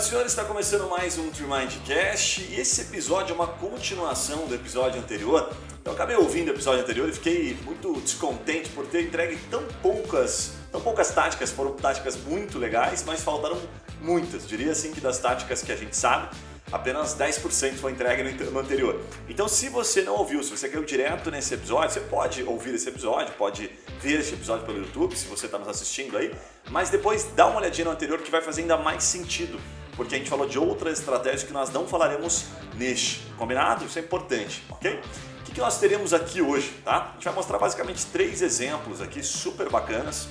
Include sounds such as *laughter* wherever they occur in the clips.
Senhoras e senhores, está começando mais um Tremindcast e esse episódio é uma continuação do episódio anterior. Eu acabei ouvindo o episódio anterior e fiquei muito descontente por ter entregue tão poucas, tão poucas táticas. Foram táticas muito legais, mas faltaram muitas. Diria assim que das táticas que a gente sabe, apenas 10% foi entregue no anterior. Então, se você não ouviu, se você caiu direto nesse episódio, você pode ouvir esse episódio, pode ver esse episódio pelo YouTube, se você está nos assistindo aí, mas depois dá uma olhadinha no anterior que vai fazer ainda mais sentido, porque a gente falou de outras estratégias que nós não falaremos neste. Combinado? Isso é importante, ok? O que nós teremos aqui hoje, tá? A gente vai mostrar basicamente três exemplos aqui super bacanas,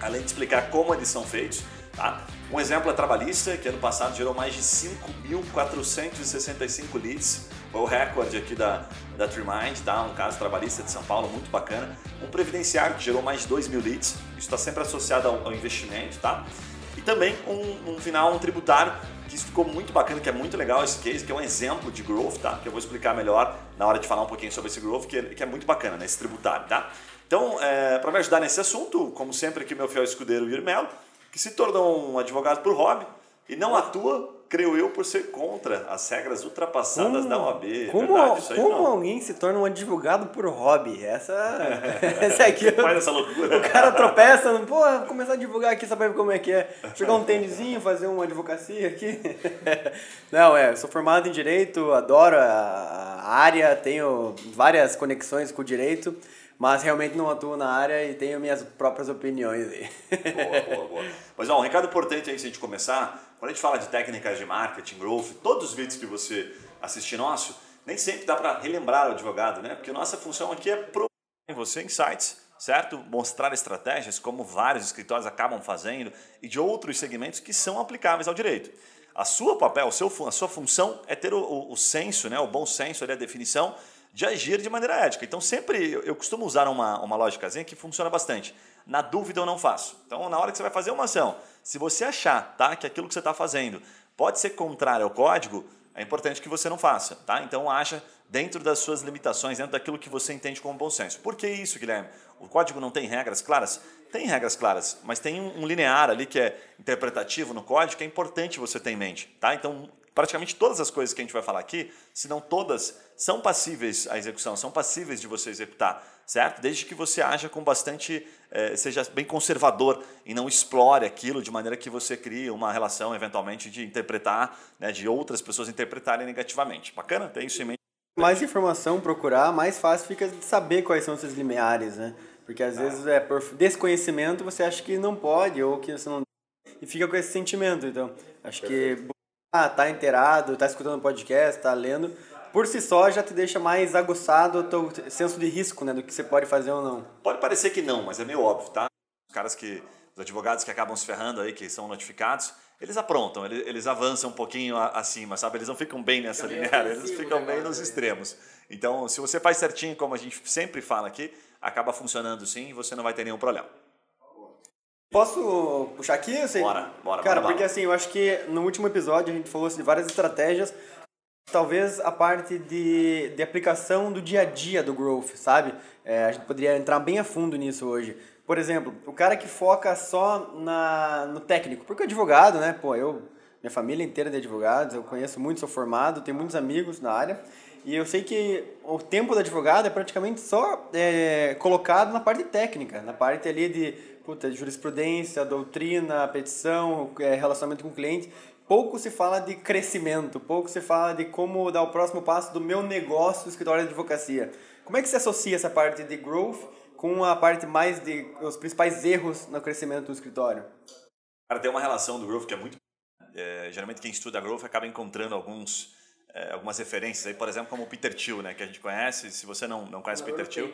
além de explicar como eles são feitos, tá? Um exemplo é trabalhista, que ano passado gerou mais de 5.465 leads. Foi o recorde aqui da, da TreeMind, tá? Um caso trabalhista de São Paulo, muito bacana. Um previdenciário que gerou mais de 2 mil leads. Isso está sempre associado ao, ao, investimento, tá? E também um, um final, um tributário, que isso ficou muito bacana, que é muito legal esse case, que é um exemplo de growth, tá? Que eu vou explicar melhor na hora de falar um pouquinho sobre esse growth, que é, que é muito bacana, né? Esse tributário, tá? Então, é, para me ajudar nesse assunto, como sempre aqui meu fiel escudeiro Irmelo, que se tornou um advogado por hobby e não atua, creio eu, por ser contra as regras ultrapassadas como, da OAB. É como, verdade, como alguém se torna um advogado por hobby? Essa, *laughs* essa aqui. Faz essa loucura. O cara tropeça, pô, vou começar a divulgar aqui, saber como é que é. Jogar um tênisinho, fazer uma advocacia aqui. *laughs* Não, é, sou formado em direito, adoro a área, tenho várias conexões com o direito mas realmente não atuo na área e tenho minhas próprias opiniões aí. Boa, boa, boa. Mas ó, um recado importante antes de a gente começar, quando a gente fala de técnicas de marketing, growth, todos os vídeos que você assistir nosso, nem sempre dá para relembrar o advogado, né? Porque nossa função aqui é provar em você insights, certo? Mostrar estratégias como vários escritórios acabam fazendo e de outros segmentos que são aplicáveis ao direito. A sua papel, a sua função é ter o, o, o senso, né? o bom senso, a definição de agir de maneira ética. Então, sempre eu costumo usar uma, uma lógicazinha que funciona bastante. Na dúvida, eu não faço. Então, na hora que você vai fazer uma ação, se você achar tá, que aquilo que você está fazendo pode ser contrário ao código, é importante que você não faça. Tá? Então, acha dentro das suas limitações, dentro daquilo que você entende como bom senso. Por que isso, Guilherme? O código não tem regras claras? Tem regras claras, mas tem um linear ali que é interpretativo no código que é importante você ter em mente. Tá? Então, praticamente todas as coisas que a gente vai falar aqui, se não todas, são passíveis à execução, são passíveis de você executar, certo? Desde que você haja com bastante, eh, seja bem conservador e não explore aquilo de maneira que você crie uma relação, eventualmente, de interpretar, né, de outras pessoas interpretarem negativamente. Bacana? Tem isso em mente? Mais informação procurar, mais fácil fica de saber quais são esses limiares, né? Porque às ah. vezes é por desconhecimento você acha que não pode ou que você não e fica com esse sentimento. Então, acho Perfeito. que tá inteirado, tá escutando o podcast, tá lendo, por si só já te deixa mais aguçado o teu senso de risco, né, do que você pode fazer ou não. Pode parecer que não, mas é meio óbvio, tá? Os caras que, os advogados que acabam se ferrando aí, que são notificados, eles aprontam, eles, eles avançam um pouquinho acima, sabe? Eles não ficam bem nessa linear, *laughs* eles ficam bem nos extremos. Então, se você faz certinho, como a gente sempre fala aqui, acaba funcionando sim e você não vai ter nenhum problema. Posso puxar aqui? Assim? Bora, bora. Cara, bora, porque assim, eu acho que no último episódio a gente falou de várias estratégias, talvez a parte de, de aplicação do dia a dia do growth, sabe? É, a gente poderia entrar bem a fundo nisso hoje. Por exemplo, o cara que foca só na, no técnico, porque o advogado, né? Pô, eu, minha família inteira é de advogados, eu conheço muito, sou formado, tenho muitos amigos na área. E eu sei que o tempo do advogado é praticamente só é, colocado na parte técnica, na parte ali de puta, jurisprudência, doutrina, petição, é, relacionamento com o cliente, pouco se fala de crescimento, pouco se fala de como dar o próximo passo do meu negócio do escritório de advocacia. Como é que se associa essa parte de growth com a parte mais de os principais erros no crescimento do escritório? Cara, tem uma relação do growth que é muito é, geralmente quem estuda growth acaba encontrando alguns é, algumas referências aí, por exemplo, como o Peter Thiel, né, que a gente conhece. Se você não, não conhece o Peter Thiel,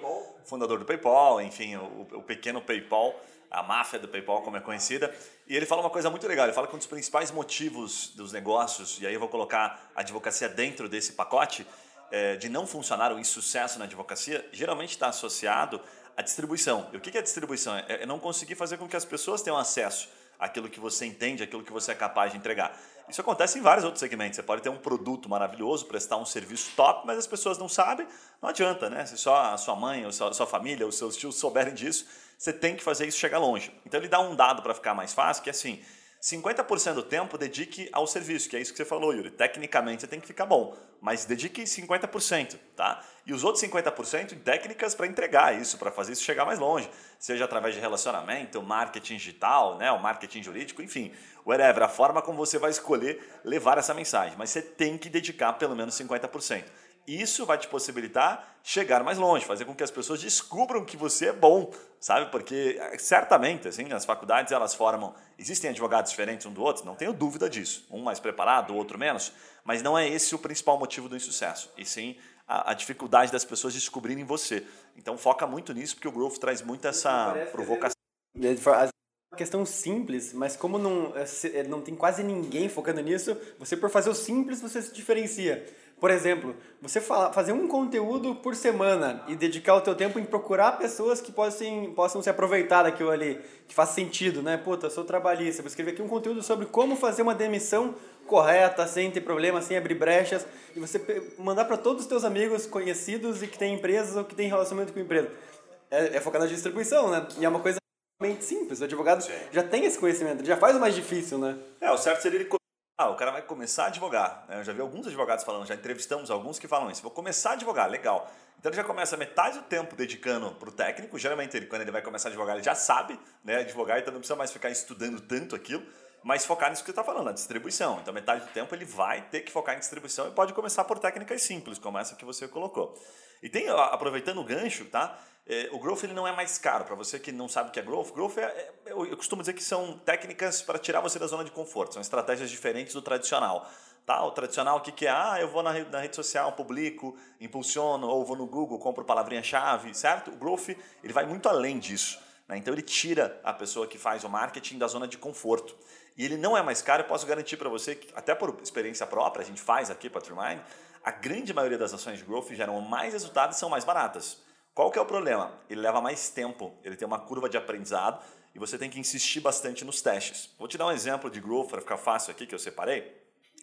fundador do PayPal, enfim, o, o pequeno PayPal, a máfia do PayPal, como é conhecida. E ele fala uma coisa muito legal. Ele fala que um dos principais motivos dos negócios, e aí eu vou colocar a advocacia dentro desse pacote, é, de não funcionar o insucesso na advocacia, geralmente está associado à distribuição. E o que é distribuição? É, é não conseguir fazer com que as pessoas tenham acesso àquilo que você entende, àquilo que você é capaz de entregar. Isso acontece em vários outros segmentos. Você pode ter um produto maravilhoso, prestar um serviço top, mas as pessoas não sabem, não adianta, né? Se só a sua mãe, ou a sua família, os seus tios souberem disso, você tem que fazer isso chegar longe. Então ele dá um dado para ficar mais fácil, que é assim, 50% do tempo dedique ao serviço, que é isso que você falou, Yuri. Tecnicamente você tem que ficar bom, mas dedique 50%, tá? E os outros 50% em técnicas para entregar isso, para fazer isso chegar mais longe, seja através de relacionamento, marketing digital, né, o marketing jurídico, enfim, whatever, a forma como você vai escolher levar essa mensagem, mas você tem que dedicar pelo menos 50%. Isso vai te possibilitar chegar mais longe, fazer com que as pessoas descubram que você é bom, sabe? Porque eh, certamente, assim, as faculdades elas formam, existem advogados diferentes um do outro, não tenho dúvida disso. Um mais preparado, o outro menos, mas não é esse o principal motivo do insucesso, e sim a, a dificuldade das pessoas descobrirem você. Então foca muito nisso, porque o Growth traz muito essa provocação. Uma questão simples, mas como não, eh, não tem quase ninguém focando nisso, você por fazer o simples você se diferencia. Por exemplo, você fala, fazer um conteúdo por semana e dedicar o teu tempo em procurar pessoas que possam, possam se aproveitar daquilo ali, que faz sentido, né? Puta, eu sou trabalhista, vou escrever aqui um conteúdo sobre como fazer uma demissão correta, sem ter problema, sem abrir brechas, e você mandar para todos os teus amigos conhecidos e que têm empresas ou que têm relacionamento com empresa. É, é focar na distribuição, né? E é uma coisa simples. O advogado Sim. já tem esse conhecimento, já faz o mais difícil, né? É, o certo seria ele ah, o cara vai começar a advogar. Né? Eu já vi alguns advogados falando, já entrevistamos alguns que falam isso. Vou começar a advogar, legal. Então ele já começa metade do tempo dedicando para o técnico. Geralmente, ele, quando ele vai começar a advogar, ele já sabe né, advogar, então não precisa mais ficar estudando tanto aquilo, mas focar nisso que você está falando, a distribuição. Então, metade do tempo ele vai ter que focar em distribuição e pode começar por técnicas simples, como essa que você colocou. E tem, aproveitando o gancho, tá? É, o growth ele não é mais caro. Para você que não sabe o que é growth, growth é, é, eu costumo dizer que são técnicas para tirar você da zona de conforto. São estratégias diferentes do tradicional. Tá? O tradicional, o que, que é? Ah, eu vou na na rede social, publico, impulsiono, ou vou no Google, compro palavrinha-chave, certo? O growth ele vai muito além disso. Né? Então ele tira a pessoa que faz o marketing da zona de conforto. E ele não é mais caro, eu posso garantir para você, que, até por experiência própria, a gente faz aqui para a a grande maioria das ações de growth geram mais resultados e são mais baratas. Qual que é o problema? Ele leva mais tempo, ele tem uma curva de aprendizado e você tem que insistir bastante nos testes. Vou te dar um exemplo de growth para ficar fácil aqui que eu separei,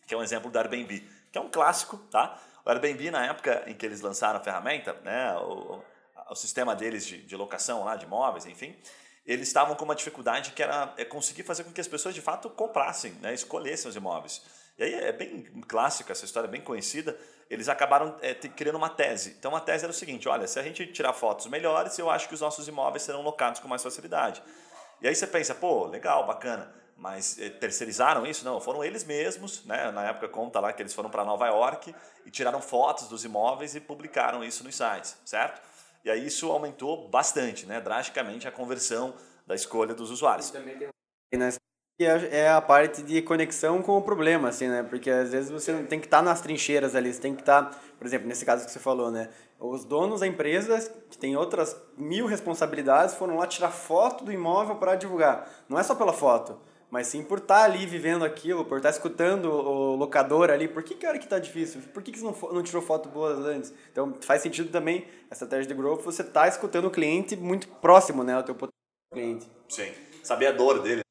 que é um exemplo do Airbnb, que é um clássico, tá? O Airbnb na época em que eles lançaram a ferramenta, né, o, o sistema deles de, de locação lá de imóveis, enfim, eles estavam com uma dificuldade que era é conseguir fazer com que as pessoas de fato comprassem, né, escolhessem os imóveis. E aí é bem clássica essa história, bem conhecida. Eles acabaram é, criando uma tese. Então a tese era o seguinte: olha, se a gente tirar fotos melhores, eu acho que os nossos imóveis serão locados com mais facilidade. E aí você pensa, pô, legal, bacana. Mas é, terceirizaram isso? Não, foram eles mesmos, né? Na época conta lá que eles foram para Nova York e tiraram fotos dos imóveis e publicaram isso nos sites, certo? E aí isso aumentou bastante, né? Drasticamente a conversão da escolha dos usuários. E também tem é, é a parte de conexão com o problema, assim, né? Porque às vezes você tem que estar tá nas trincheiras ali, você tem que estar, tá, por exemplo, nesse caso que você falou, né? Os donos da empresa, que tem outras mil responsabilidades, foram lá tirar foto do imóvel para divulgar. Não é só pela foto, mas sim por estar tá ali vivendo aquilo, por estar escutando o locador ali. Por que, cara, que tá difícil? Por que, que você não, não tirou foto boas antes? Então faz sentido também, a estratégia de growth, você tá escutando o cliente muito próximo, né? O teu cliente. Sim. Saber a dor dele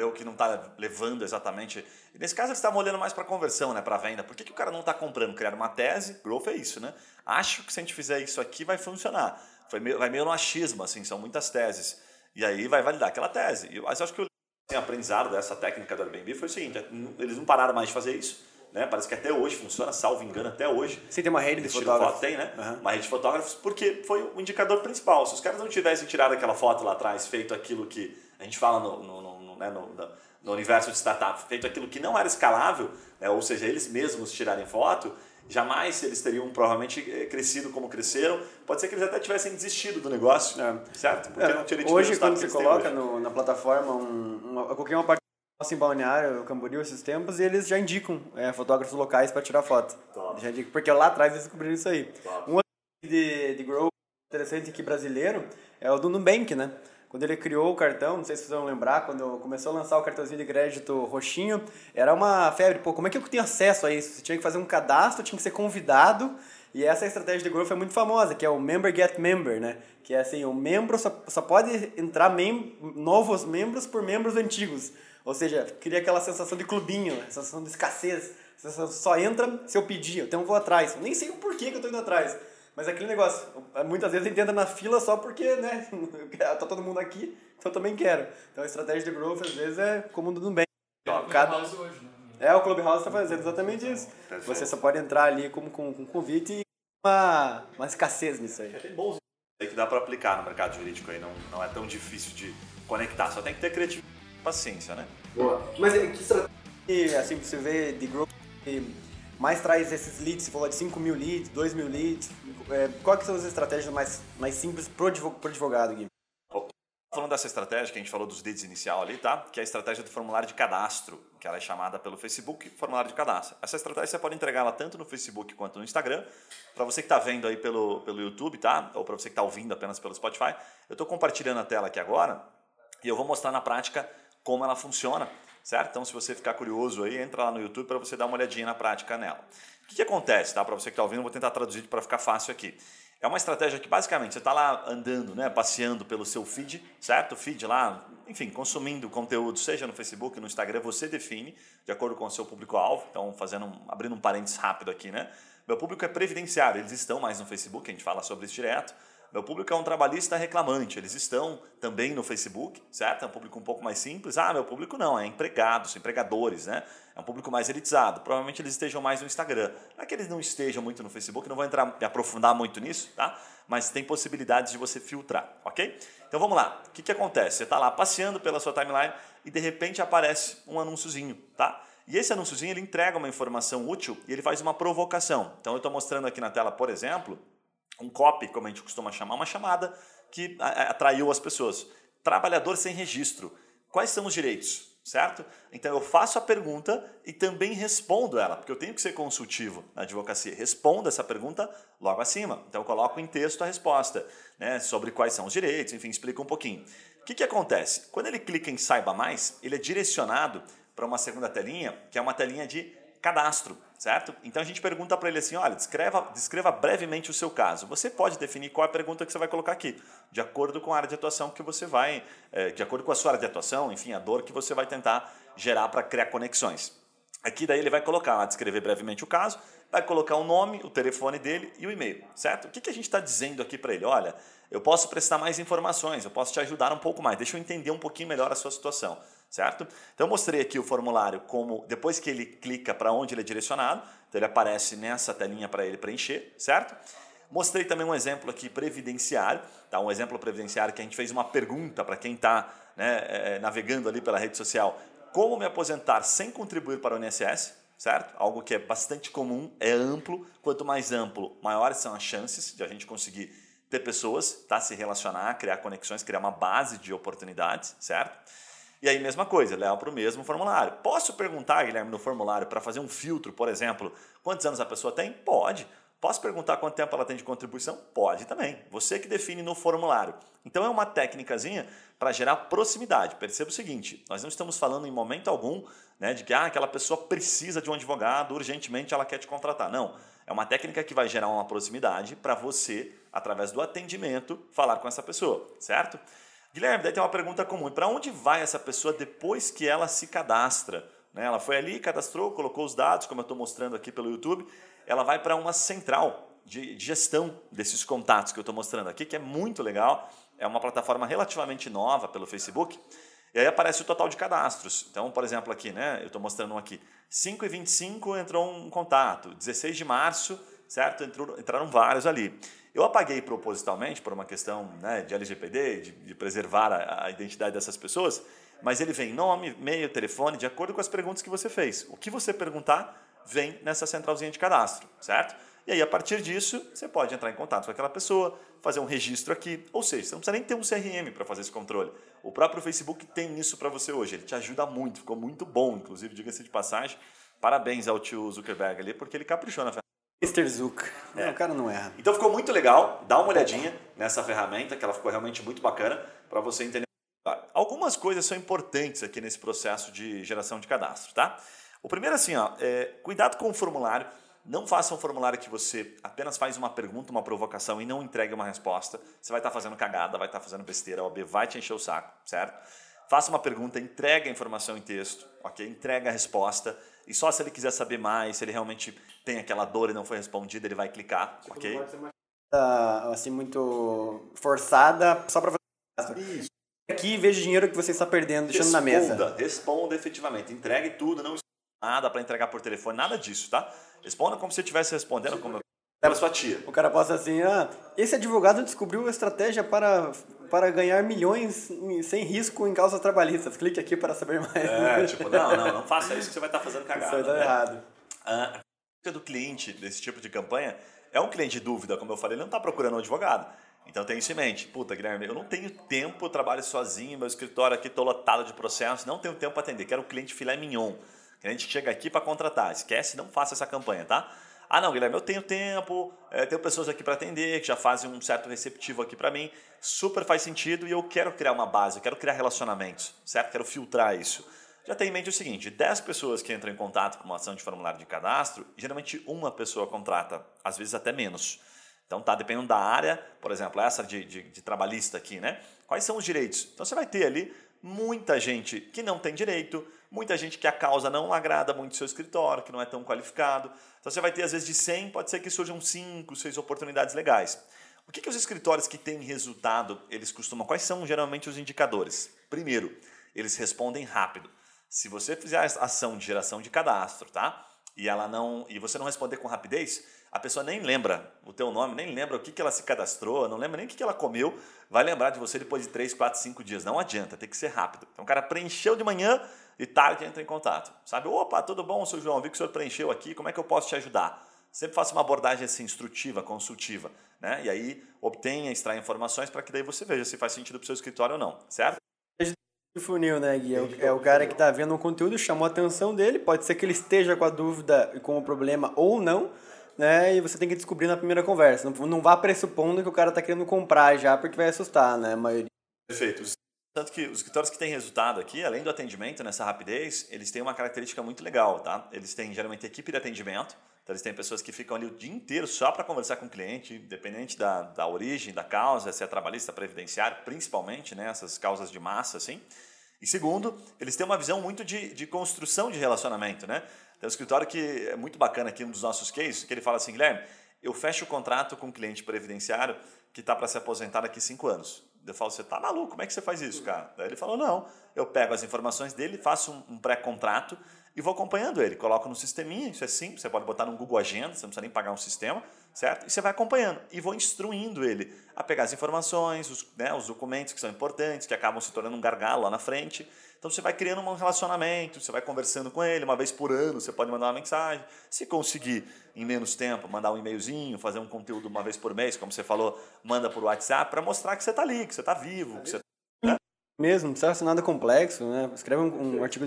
saber o que não está levando exatamente. E nesse caso, eles estavam olhando mais para conversão, né, para venda. Por que, que o cara não está comprando? Criar uma tese, growth é isso, né? Acho que se a gente fizer isso aqui vai funcionar. Foi meio, vai meio no achismo, assim, são muitas teses. E aí vai validar aquela tese. E mas eu acho que o assim, aprendizado dessa técnica do Airbnb foi o seguinte: é, eles não pararam mais de fazer isso. Né? Parece que até hoje funciona, salvo engano, até hoje. Sim, tem uma rede de fotógrafos. Tem, né? Uhum. Uma rede de fotógrafos, porque foi o indicador principal. Se os caras não tivessem tirado aquela foto lá atrás, feito aquilo que a gente fala no, no, né, no no universo de startup, feito aquilo que não era escalável, né, ou seja, eles mesmos tirarem foto, jamais eles teriam provavelmente eh, crescido como cresceram. Pode ser que eles até tivessem desistido do negócio, é. certo? Porque é. não teria Hoje, quando você coloca no, na plataforma, um, uma, eu coloquei uma parte em Balneário, Camboriú, esses tempos, e eles já indicam é, fotógrafos locais para tirar foto. Top. Já indicam, porque lá atrás eles descobriram isso aí. Top. Um outro de, de grow interessante aqui brasileiro é o do Nubank, né? Quando ele criou o cartão, não sei se vocês vão lembrar, quando começou a lançar o cartãozinho de crédito roxinho, era uma febre. Pô, como é que eu tenho acesso a isso? Você tinha que fazer um cadastro, tinha que ser convidado. E essa estratégia de growth é muito famosa, que é o Member Get Member, né? Que é assim, o membro só, só pode entrar mem novos membros por membros antigos. Ou seja, cria aquela sensação de clubinho, né? sensação de escassez. Você só entra se eu pedir, eu vou atrás. Eu nem sei o porquê que eu tô indo atrás. Mas é aquele negócio, muitas vezes a gente entra na fila só porque, né, *laughs* tá todo mundo aqui, então eu também quero. Então a estratégia de growth às vezes é como do bem. Cada... Hoje, né? É, o Clubhouse está fazendo exatamente isso. Perfeito. Você só pode entrar ali como com, com convite e uma, uma escassez nisso aí. Tem bons aí que dá para aplicar no mercado jurídico aí, não, não é tão difícil de conectar, só tem que ter criatividade e paciência, né? Boa. Mas que estratégia, assim, você vê de growth mais traz esses leads, você falou de 5 mil leads, 2 mil leads, é, quais são as estratégias mais, mais simples para o advogado, Gui? Falando dessa estratégia que a gente falou dos leads inicial ali, tá? Que é a estratégia do formulário de cadastro, que ela é chamada pelo Facebook formulário de cadastro. Essa estratégia você pode entregar ela tanto no Facebook quanto no Instagram. Para você que está vendo aí pelo, pelo YouTube, tá? Ou para você que está ouvindo apenas pelo Spotify, eu estou compartilhando a tela aqui agora e eu vou mostrar na prática como ela funciona, certo? Então, se você ficar curioso aí, entra lá no YouTube para você dar uma olhadinha na prática nela. O que, que acontece, tá? Para você que está ouvindo, vou tentar traduzir para ficar fácil aqui. É uma estratégia que basicamente você está lá andando, né, passeando pelo seu feed, certo? Feed lá, enfim, consumindo conteúdo, seja no Facebook, no Instagram, você define de acordo com o seu público-alvo. Então, fazendo abrindo um parênteses rápido aqui, né? Meu público é previdenciário, eles estão mais no Facebook, a gente fala sobre isso direto. Meu público é um trabalhista reclamante, eles estão também no Facebook, certo? É um público um pouco mais simples. Ah, meu público não, é empregados, empregadores, né? É um público mais elitizado. Provavelmente eles estejam mais no Instagram. Não é que eles não estejam muito no Facebook, não vou entrar me aprofundar muito nisso, tá? Mas tem possibilidades de você filtrar, ok? Então vamos lá. O que, que acontece? Você está lá passeando pela sua timeline e de repente aparece um anúnciozinho, tá? E esse anúnciozinho ele entrega uma informação útil e ele faz uma provocação. Então eu estou mostrando aqui na tela, por exemplo, um copy, como a gente costuma chamar, uma chamada que atraiu as pessoas. Trabalhador sem registro. Quais são os direitos? Certo? Então eu faço a pergunta e também respondo ela, porque eu tenho que ser consultivo na advocacia. Respondo essa pergunta logo acima. Então eu coloco em texto a resposta, né, sobre quais são os direitos, enfim, explico um pouquinho. O que, que acontece? Quando ele clica em Saiba Mais, ele é direcionado para uma segunda telinha, que é uma telinha de cadastro, certo? Então a gente pergunta para ele assim, olha, descreva, descreva brevemente o seu caso. Você pode definir qual é a pergunta que você vai colocar aqui, de acordo com a área de atuação que você vai, é, de acordo com a sua área de atuação, enfim, a dor que você vai tentar gerar para criar conexões. Aqui daí ele vai colocar, descrever brevemente o caso, vai colocar o nome, o telefone dele e o e-mail, certo? O que, que a gente está dizendo aqui para ele? Olha, eu posso prestar mais informações, eu posso te ajudar um pouco mais, deixa eu entender um pouquinho melhor a sua situação certo? Então eu mostrei aqui o formulário como depois que ele clica para onde ele é direcionado, então ele aparece nessa telinha para ele preencher, certo? Mostrei também um exemplo aqui previdenciário, tá? um exemplo previdenciário que a gente fez uma pergunta para quem está né, é, navegando ali pela rede social, como me aposentar sem contribuir para o INSS, certo? Algo que é bastante comum, é amplo, quanto mais amplo, maiores são as chances de a gente conseguir ter pessoas, tá? se relacionar, criar conexões, criar uma base de oportunidades, certo? E aí, mesma coisa, leva para o mesmo formulário. Posso perguntar, Guilherme, no formulário, para fazer um filtro, por exemplo, quantos anos a pessoa tem? Pode. Posso perguntar quanto tempo ela tem de contribuição? Pode também. Você que define no formulário. Então é uma técnicazinha para gerar proximidade. Perceba o seguinte: nós não estamos falando em momento algum né, de que ah, aquela pessoa precisa de um advogado, urgentemente ela quer te contratar. Não. É uma técnica que vai gerar uma proximidade para você, através do atendimento, falar com essa pessoa, certo? Guilherme, daí tem uma pergunta comum. Para onde vai essa pessoa depois que ela se cadastra? Né? Ela foi ali, cadastrou, colocou os dados, como eu estou mostrando aqui pelo YouTube. Ela vai para uma central de gestão desses contatos que eu estou mostrando aqui, que é muito legal. É uma plataforma relativamente nova pelo Facebook. E aí aparece o total de cadastros. Então, por exemplo, aqui, né? Eu estou mostrando um aqui. 5 e 25 entrou um contato. 16 de março, certo? Entrou, entraram vários ali. Eu apaguei propositalmente por uma questão né, de LGPD, de, de preservar a, a, identidade dessas pessoas, mas ele vem nome, e-mail, telefone, de acordo com as perguntas que você fez. O que você perguntar vem nessa centralzinha de cadastro, certo? E aí, a partir disso, você pode entrar em contato com aquela pessoa, fazer um registro aqui. Ou seja, você não precisa nem ter um CRM para fazer esse controle. O próprio Facebook tem isso para você hoje. Ele te ajuda muito, ficou muito bom, inclusive, diga-se de passagem. Parabéns ao tio Zuckerberg ali, porque ele caprichou na Mr. Zuck. É. o cara não erra. Então ficou muito legal. Dá uma olhadinha nessa ferramenta, que ela ficou realmente muito bacana para você entender. Algumas coisas são importantes aqui nesse processo de geração de cadastro, tá? O primeiro assim, ó, é, cuidado com o formulário. Não faça um formulário que você apenas faz uma pergunta, uma provocação e não entregue uma resposta. Você vai estar tá fazendo cagada, vai estar tá fazendo besteira, a OAB vai te encher o saco, certo? Faça uma pergunta, entregue a informação em texto, ok? Entrega a resposta e só se ele quiser saber mais, se ele realmente tem aquela dor e não foi respondida, ele vai clicar, tipo, ok? Não pode ser uma... assim, muito forçada só para fazer. Isso. aqui e veja o dinheiro que você está perdendo, deixando responda, na mesa. Responda efetivamente. Entregue tudo, não nada para entregar por telefone, nada disso, tá? Responda como se você estivesse respondendo como sua tia. O cara posta assim, ah, esse advogado descobriu a estratégia para, para ganhar milhões sem risco em causas trabalhistas. Clique aqui para saber mais. É, tipo, não, não, não faça isso que você vai estar fazendo cagada. Isso vai né? errado. A do cliente desse tipo de campanha é um cliente de dúvida, como eu falei, ele não está procurando um advogado. Então tem isso em mente. Puta, Guilherme, eu não tenho tempo, eu trabalho sozinho, meu escritório aqui estou lotado de processos, não tenho tempo para atender. Quero um cliente filé mignon. Cliente que chega aqui para contratar. Esquece, não faça essa campanha, tá? Ah, não, Guilherme, eu tenho tempo, é, tenho pessoas aqui para atender, que já fazem um certo receptivo aqui para mim. Super faz sentido e eu quero criar uma base, eu quero criar relacionamentos, certo? Quero filtrar isso. Já tem em mente o seguinte: 10 pessoas que entram em contato com uma ação de formulário de cadastro, geralmente uma pessoa contrata, às vezes até menos. Então tá dependendo da área, por exemplo, essa de, de, de trabalhista aqui, né? Quais são os direitos? Então você vai ter ali muita gente que não tem direito, muita gente que a causa não agrada muito seu escritório, que não é tão qualificado. Então você vai ter, às vezes, de 100, pode ser que surjam 5, 6 oportunidades legais. O que, que os escritórios que têm resultado, eles costumam, quais são geralmente os indicadores? Primeiro, eles respondem rápido. Se você fizer a ação de geração de cadastro, tá? E ela não, e você não responder com rapidez, a pessoa nem lembra o teu nome, nem lembra o que, que ela se cadastrou, não lembra nem o que, que ela comeu, vai lembrar de você depois de 3, 4, 5 dias. Não adianta, tem que ser rápido. Então o cara preencheu de manhã e tarde entra em contato. Sabe, opa, tudo bom, seu João, vi que o senhor preencheu aqui, como é que eu posso te ajudar? Sempre faça uma abordagem assim, instrutiva, consultiva, né? E aí obtenha, extraia informações para que daí você veja se faz sentido para o seu escritório ou não, certo? O funil, né, Gui? É o, é o cara que está vendo um conteúdo, chamou a atenção dele, pode ser que ele esteja com a dúvida e com o problema ou não, né? E você tem que descobrir na primeira conversa. Não, não vá pressupondo que o cara está querendo comprar já, porque vai assustar, né? A maioria. Perfeito. Tanto que os escritórios que têm resultado aqui, além do atendimento nessa rapidez, eles têm uma característica muito legal, tá? Eles têm geralmente equipe de atendimento, então eles têm pessoas que ficam ali o dia inteiro só para conversar com o cliente, independente da, da origem, da causa, se é trabalhista, previdenciário, principalmente, né? Essas causas de massa, assim. E segundo, eles têm uma visão muito de, de construção de relacionamento, né? Tem um escritório que é muito bacana aqui, um dos nossos cases, que ele fala assim, Guilherme, eu fecho o contrato com um cliente previdenciário que está para se aposentar daqui cinco anos. Eu falo, você tá maluco, como é que você faz isso, cara? Daí ele falou, não, eu pego as informações dele, faço um, pré-contrato e vou acompanhando ele. Coloco no sisteminha, isso é simples, você pode botar no Google Agenda, você não precisa nem pagar um sistema, certo? E você vai acompanhando e vou instruindo ele a pegar as informações, os, né, os documentos que são importantes, que acabam se tornando um gargalo lá na frente. Então você vai criando um relacionamento, você vai conversando com ele uma vez por ano, você pode mandar uma mensagem. Se conseguir em menos tempo, mandar um e-mailzinho, fazer um conteúdo uma vez por mês, como você falou, manda por WhatsApp para mostrar que você está ali, que você está vivo, que você né? mesmo, não precisa ser nada complexo, né? Escreve um, um artigo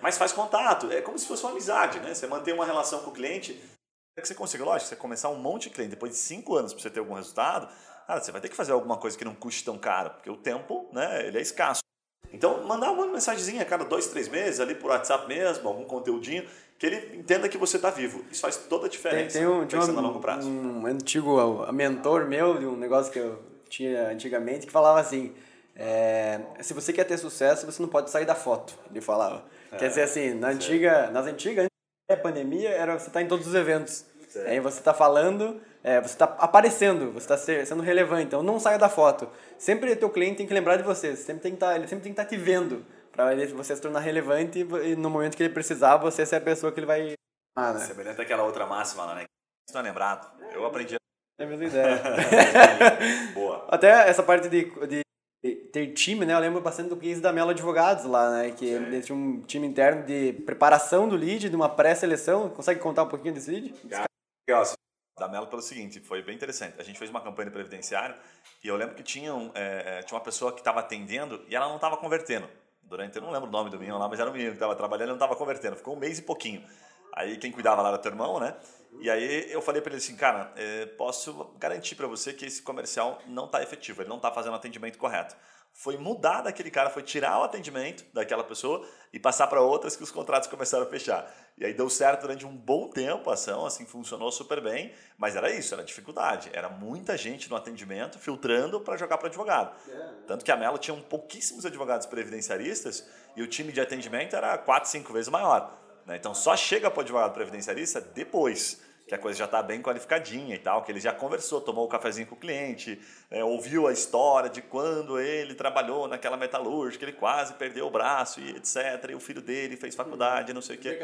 mas faz contato, é como se fosse uma amizade, né? Você mantém uma relação com o cliente, é que você consiga, lógico, você começar um monte de cliente, depois de cinco anos para você ter algum resultado, cara, você vai ter que fazer alguma coisa que não custe tão caro, porque o tempo, né, ele é escasso. Então, mandar uma mensagenzinha a cada dois, três meses, ali por WhatsApp mesmo, algum conteúdinho, que ele entenda que você está vivo. Isso faz toda a diferença. Tem, tem um, tinha um, longo prazo. um antigo mentor meu, de um negócio que eu tinha antigamente, que falava assim, é, se você quer ter sucesso, você não pode sair da foto, ele falava. É, Quer dizer assim, na antiga, nas antigas, antes da pandemia, era você estar tá em todos os eventos. Certo. Aí você está falando, é, você está aparecendo, você está sendo relevante. Então não saia da foto. Sempre teu cliente tem que lembrar de você. Sempre tem que tá, ele sempre tem que estar tá te vendo para você se tornar relevante e no momento que ele precisar, você ser a pessoa que ele vai. Ah, né? Semelhante àquela outra máxima lá, né? Não é lembrado. Eu aprendi. É a mesma ideia. *laughs* Boa. Até essa parte de, de ter time, né? Eu lembro bastante do case da Melo Advogados lá, né? Que eles tinham um time interno de preparação do lead, de uma pré-seleção. Consegue contar um pouquinho desse lead? Legal. Da Melo pelo seguinte, foi bem interessante. A gente fez uma campanha de previdenciário e eu lembro que tinha, um, é, tinha uma pessoa que estava atendendo e ela não estava convertendo. Durante, eu não lembro o nome do menino lá, mas era um menino que estava trabalhando e não estava convertendo. Ficou um mês e pouquinho. Aí quem cuidava lá era teu irmão, né? E aí eu falei para ele assim, cara, é, posso garantir para você que esse comercial não está efetivo, ele não está fazendo o atendimento correto. Foi mudar daquele cara, foi tirar o atendimento daquela pessoa e passar para outras que os contratos começaram a fechar. E aí deu certo durante um bom tempo a ação, assim, funcionou super bem, mas era isso, era dificuldade. Era muita gente no atendimento filtrando para jogar para advogado. Tanto que a Melo tinha um pouquíssimos advogados previdenciaristas e o time de atendimento era quatro, cinco vezes maior. Né? Então só chega para o advogado previdenciarista depois. Que a coisa já está bem qualificadinha e tal, que ele já conversou, tomou o um cafezinho com o cliente, é, ouviu a história de quando ele trabalhou naquela metalúrgica, ele quase perdeu o braço e etc. E o filho dele fez faculdade, não sei o quê.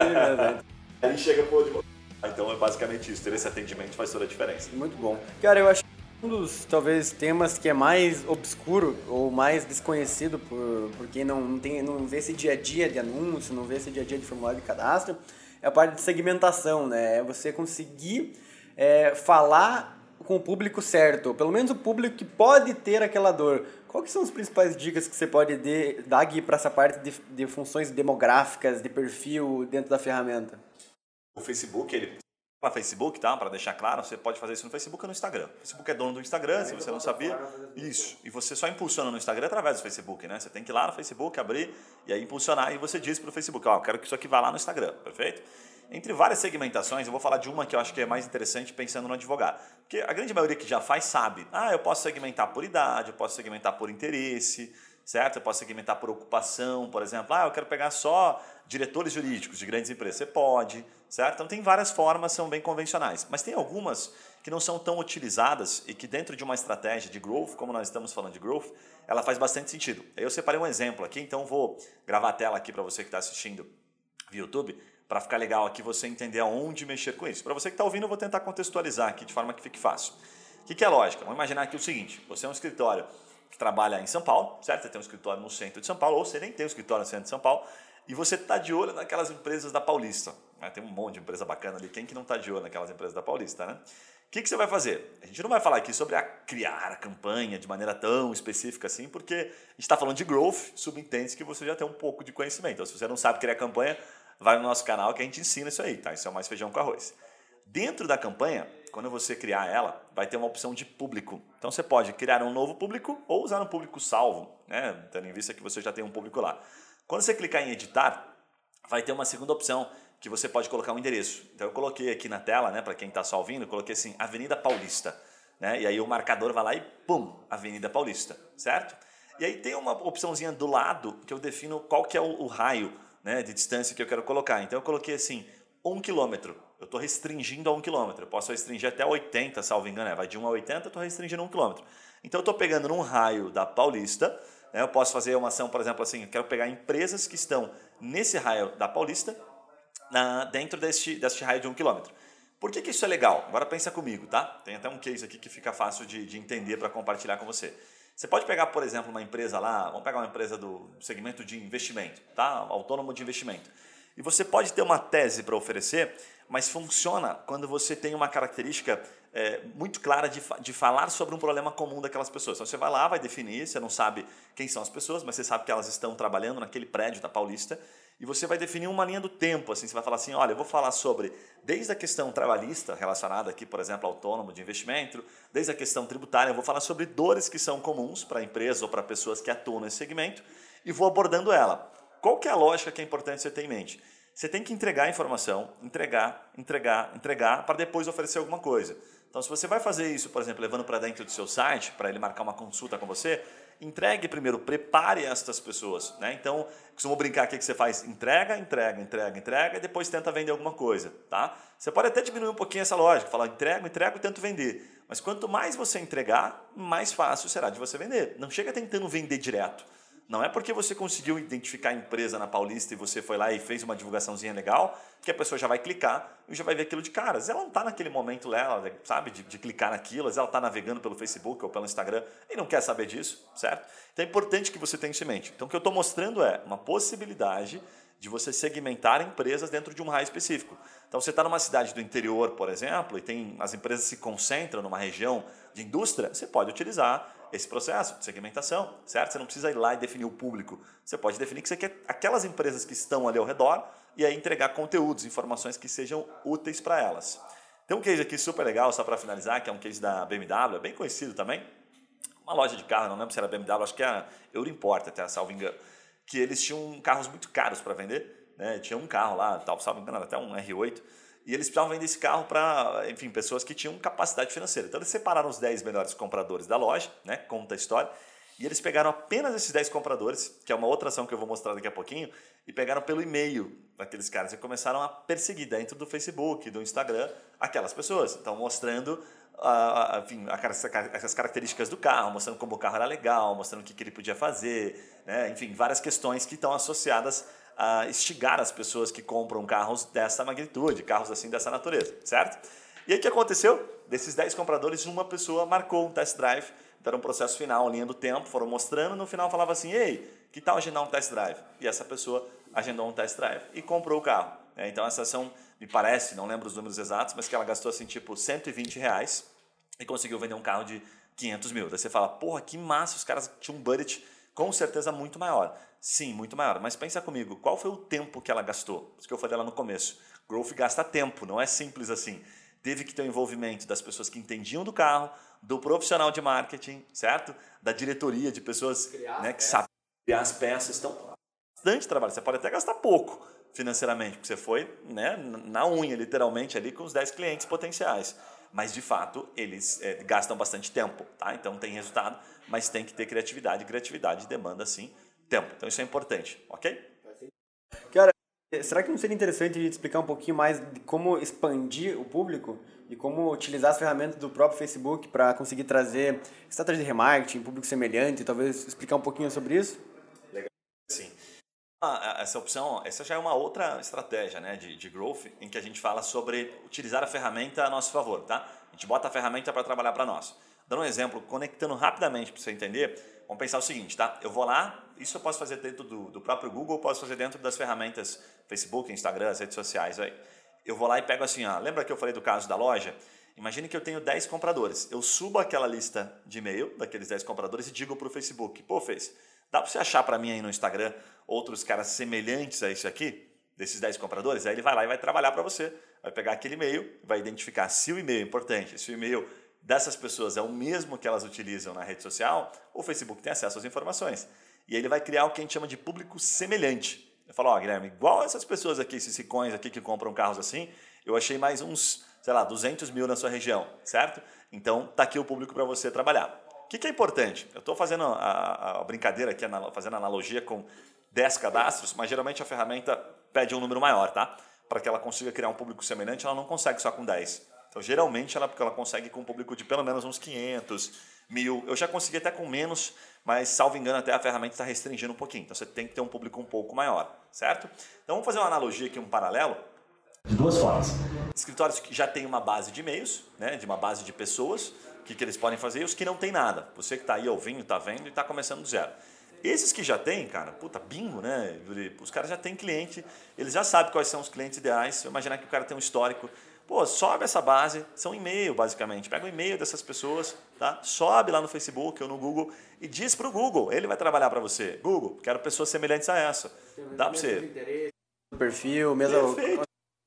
*laughs* Aí chega pro advogado. Então é basicamente isso, ter esse atendimento faz toda a diferença. Muito bom. Cara, eu acho um dos, talvez, temas que é mais obscuro ou mais desconhecido por, por quem não, não, tem, não vê esse dia a dia de anúncio, não vê esse dia a dia de formulário de cadastro, é a parte de segmentação, né? É você conseguir é, falar com o público certo, pelo menos o público que pode ter aquela dor. Quais são as principais dicas que você pode de, dar aqui para essa parte de, de funções demográficas, de perfil dentro da ferramenta? O Facebook, ele para Facebook, tá? Para deixar claro, você pode fazer isso no Facebook ou no Instagram. O Facebook é dono do Instagram, se você não sabia. Isso. E você só impulsiona no Instagram através do Facebook, né? Você tem que ir lá no Facebook, abrir e aí impulsionar e você diz para o Facebook, ó, oh, quero que isso aqui vá lá no Instagram, perfeito? Entre várias segmentações, eu vou falar de uma que eu acho que é mais interessante pensando no advogado. Porque a grande maioria que já faz sabe, ah, eu posso segmentar por idade, eu posso segmentar por interesse, certo? Eu posso segmentar por ocupação, por exemplo. Ah, eu quero pegar só diretores jurídicos de grandes empresas. Você pode, certo? Então tem várias formas, são bem convencionais. Mas tem algumas que não são tão utilizadas e que dentro de uma estratégia de growth, como nós estamos falando de growth, ela faz bastante sentido. Eu separei um exemplo aqui, então vou gravar a tela aqui para você que está assistindo via YouTube, para ficar legal aqui você entender aonde mexer com isso. Para você que está ouvindo, eu vou tentar contextualizar aqui de forma que fique fácil. O que, que é lógica? Vamos imaginar aqui o seguinte: você é um escritório que trabalha em São Paulo, certo? Você tem um escritório no centro de São Paulo, ou você nem tem um escritório no centro de São Paulo, e você está de olho naquelas empresas da Paulista. Né? Tem um monte de empresa bacana ali. Quem que não de olho naquelas empresas da Paulista, né? O que, que você vai fazer? A gente não vai falar aqui sobre a criar a campanha de maneira tão específica assim, porque a gente está falando de growth, subentende que você já tem um pouco de conhecimento. Então, se você não sabe criar campanha, vai no nosso canal que a gente ensina isso aí, tá? Isso é mais feijão com arroz. Dentro da campanha, quando você criar ela, vai ter uma opção de público. Então você pode criar um novo público ou usar um público salvo, né? tendo em vista que você já tem um público lá. Quando você clicar em editar, vai ter uma segunda opção que você pode colocar um endereço. Então eu coloquei aqui na tela, né, para quem está só ouvindo, eu coloquei assim, Avenida Paulista. Né? E aí o marcador vai lá e pum, Avenida Paulista, certo? E aí tem uma opçãozinha do lado que eu defino qual que é o, o raio né, de distância que eu quero colocar. Então eu coloquei assim, um quilômetro. Eu estou restringindo a um quilômetro. Eu posso restringir até 80, salvo engano, é, vai de 1 a 80, eu estou restringindo um quilômetro. Então eu estou pegando num raio da Paulista, né? Eu posso fazer uma ação, por exemplo, assim, eu quero pegar empresas que estão nesse raio da Paulista, na, dentro deste, deste raio de um quilômetro. Por que, que isso é legal? Agora pensa comigo, tá? Tem até um case aqui que fica fácil de, de entender para compartilhar com você. Você pode pegar, por exemplo, uma empresa lá, vamos pegar uma empresa do segmento de investimento, tá? Autônomo de investimento. E você pode ter uma tese para oferecer, mas funciona quando você tem uma característica é, muito clara de, de falar sobre um problema comum daquelas pessoas. Então você vai lá, vai definir, você não sabe quem são as pessoas, mas você sabe que elas estão trabalhando naquele prédio da Paulista e você vai definir uma linha do tempo. Assim, você vai falar assim: olha, eu vou falar sobre desde a questão trabalhista, relacionada aqui, por exemplo, autônomo de investimento, desde a questão tributária, eu vou falar sobre dores que são comuns para empresas ou para pessoas que atuam nesse segmento e vou abordando ela. Qual que é a lógica que é importante você ter em mente? Você tem que entregar a informação, entregar, entregar, entregar, para depois oferecer alguma coisa. Então, se você vai fazer isso, por exemplo, levando para dentro do seu site, para ele marcar uma consulta com você, entregue primeiro, prepare estas pessoas. Né? Então, costumo brincar aqui que você faz entrega, entrega, entrega, entrega e depois tenta vender alguma coisa. Tá? Você pode até diminuir um pouquinho essa lógica, falar entrego, entrego e tento vender. Mas quanto mais você entregar, mais fácil será de você vender. Não chega tentando vender direto. Não é porque você conseguiu identificar a empresa na Paulista e você foi lá e fez uma divulgaçãozinha legal que a pessoa já vai clicar e já vai ver aquilo de cara. Ela não está naquele momento lá, sabe, de, de clicar naquilo, ela está navegando pelo Facebook ou pelo Instagram e não quer saber disso, certo? Então é importante que você tenha isso em mente. Então o que eu estou mostrando é uma possibilidade de você segmentar empresas dentro de um raio específico. Então, você está numa cidade do interior, por exemplo, e tem as empresas se concentram numa região de indústria, você pode utilizar esse processo de segmentação, certo? Você não precisa ir lá e definir o público. Você pode definir que você quer aquelas empresas que estão ali ao redor e aí entregar conteúdos, informações que sejam úteis para elas. Tem um case aqui super legal, só para finalizar, que é um case da BMW, é bem conhecido também. Uma loja de carro, não lembro se era BMW, acho que era Euroimport, até salvo engano. Que eles tinham carros muito caros para vender. Né? Tinha um carro lá, tal, engano, até um R8 e eles precisavam vender esse carro para, enfim, pessoas que tinham capacidade financeira. Então eles separaram os 10 melhores compradores da loja, né? Conta a história. E eles pegaram apenas esses 10 compradores, que é uma outra ação que eu vou mostrar daqui a pouquinho, e pegaram pelo e-mail daqueles caras e começaram a perseguir dentro do Facebook, do Instagram, aquelas pessoas. Então, mostrando uh, enfim, as características do carro, mostrando como o carro era legal, mostrando o que, que ele podia fazer, né? enfim, várias questões que estão associadas a instigar as pessoas que compram carros dessa magnitude, carros assim dessa natureza, certo? E aí o que aconteceu? Desses 10 compradores, uma pessoa marcou um test drive, então era um processo final, linha do tempo, foram mostrando, no final falava assim, ei, que tal agendar um test drive? E essa pessoa agendou um test drive e comprou o carro. Né? Então essa ação, me parece, não lembro os números exatos, mas que ela gastou assim tipo 120 reais e conseguiu vender um carro de 500 mil. Daí você fala, porra, que massa, os caras tinham um budget com certeza muito maior. Sim, muito maior. Mas pensa comigo, qual foi o tempo que ela gastou? Isso que eu falei lá no começo. Growth gasta tempo, não é simples assim. Teve que ter o envolvimento das pessoas que entendiam do carro, do profissional de marketing, certo? Da diretoria, de pessoas né, que sabem criar as peças. Então, bastante trabalho. Você pode até gastar pouco financeiramente, porque você foi né, na unha, literalmente, ali com os 10 clientes potenciais. Mas, de fato, eles é, gastam bastante tempo, tá? Então, tem resultado, mas tem que ter criatividade. Criatividade demanda, sim, tempo. Então, isso é importante, ok? Cara, será que não seria interessante explicar um pouquinho mais de como expandir o público e como utilizar as ferramentas do próprio Facebook para conseguir trazer estratégia de remarketing, público semelhante, talvez explicar um pouquinho sobre isso? Ah, essa opção, essa já é uma outra estratégia né, de, de growth em que a gente fala sobre utilizar a ferramenta a nosso favor, tá? A gente bota a ferramenta para trabalhar para nós. Dando um exemplo, conectando rapidamente para você entender, vamos pensar o seguinte, tá? Eu vou lá, isso eu posso fazer dentro do, do próprio Google, posso fazer dentro das ferramentas Facebook, Instagram, as redes sociais. Aí. Eu vou lá e pego assim, ó, lembra que eu falei do caso da loja? Imagine que eu tenho 10 compradores. Eu subo aquela lista de e-mail daqueles 10 compradores e digo para o Facebook, pô, fez, dá para você achar para mim aí no Instagram outros caras semelhantes a isso aqui, desses 10 compradores? Aí ele vai lá e vai trabalhar para você. Vai pegar aquele e-mail, vai identificar se o e-mail é importante, se o e-mail dessas pessoas é o mesmo que elas utilizam na rede social, o Facebook tem acesso às informações. E aí ele vai criar o que a gente chama de público semelhante. Eu falo, ó, oh, Guilherme, igual essas pessoas aqui, esses cicões aqui que compram carros assim, eu achei mais uns sei lá, 200 mil na sua região, certo? Então, tá aqui o público para você trabalhar. O que, que, é importante? Eu estou fazendo a, a, brincadeira aqui, fazendo analogia com 10 cadastros, mas geralmente a ferramenta pede um número maior, tá? Para que ela consiga criar um público semelhante, ela não consegue só com 10. Então, geralmente, ela, porque ela consegue com um público de pelo menos uns 500, mil. Eu já consegui até com menos, mas, salvo engano, até a ferramenta está restringindo um pouquinho. Então, você tem que ter um público um pouco maior, certo? Então, vamos fazer uma analogia aqui, um paralelo. De duas formas escritórios que já têm uma base de e-mails, né, de uma base de pessoas, o que, que eles podem fazer, e os que não têm nada. Você que está aí ouvindo, está vendo e está começando do zero. Esses que já têm, cara, puta, bingo, né? Os caras já têm cliente, eles já sabem quais são os clientes ideais. Imaginar que o cara tem um histórico. Pô, sobe essa base, são e-mail basicamente. Pega o e-mail dessas pessoas, tá? Sobe lá no Facebook ou no Google e diz para o Google, ele vai trabalhar para você. Google, quero pessoas semelhantes a essa. Dá para você. Perfil, mesma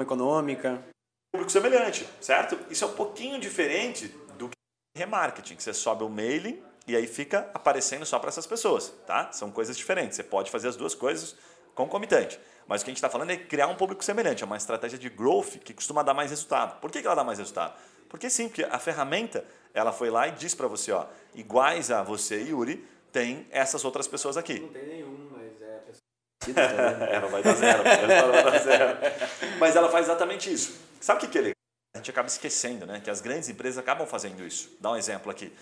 econômica público semelhante, certo? Isso é um pouquinho diferente do que remarketing, que você sobe o mailing e aí fica aparecendo só para essas pessoas, tá? São coisas diferentes. Você pode fazer as duas coisas concomitante. Mas o que a gente está falando é criar um público semelhante, é uma estratégia de growth que costuma dar mais resultado. Por que, ela dá mais resultado? Porque sim, porque a ferramenta ela foi lá e disse para você, ó, iguais a você, Yuri, tem essas outras pessoas aqui. Não tem nenhum, mas é ela *laughs* vai dar zero. ela vai dar zero. *laughs* Mas ela faz exatamente isso. Sabe o que, que é legal? A gente acaba esquecendo, né? Que as grandes empresas acabam fazendo isso. Dá um exemplo aqui.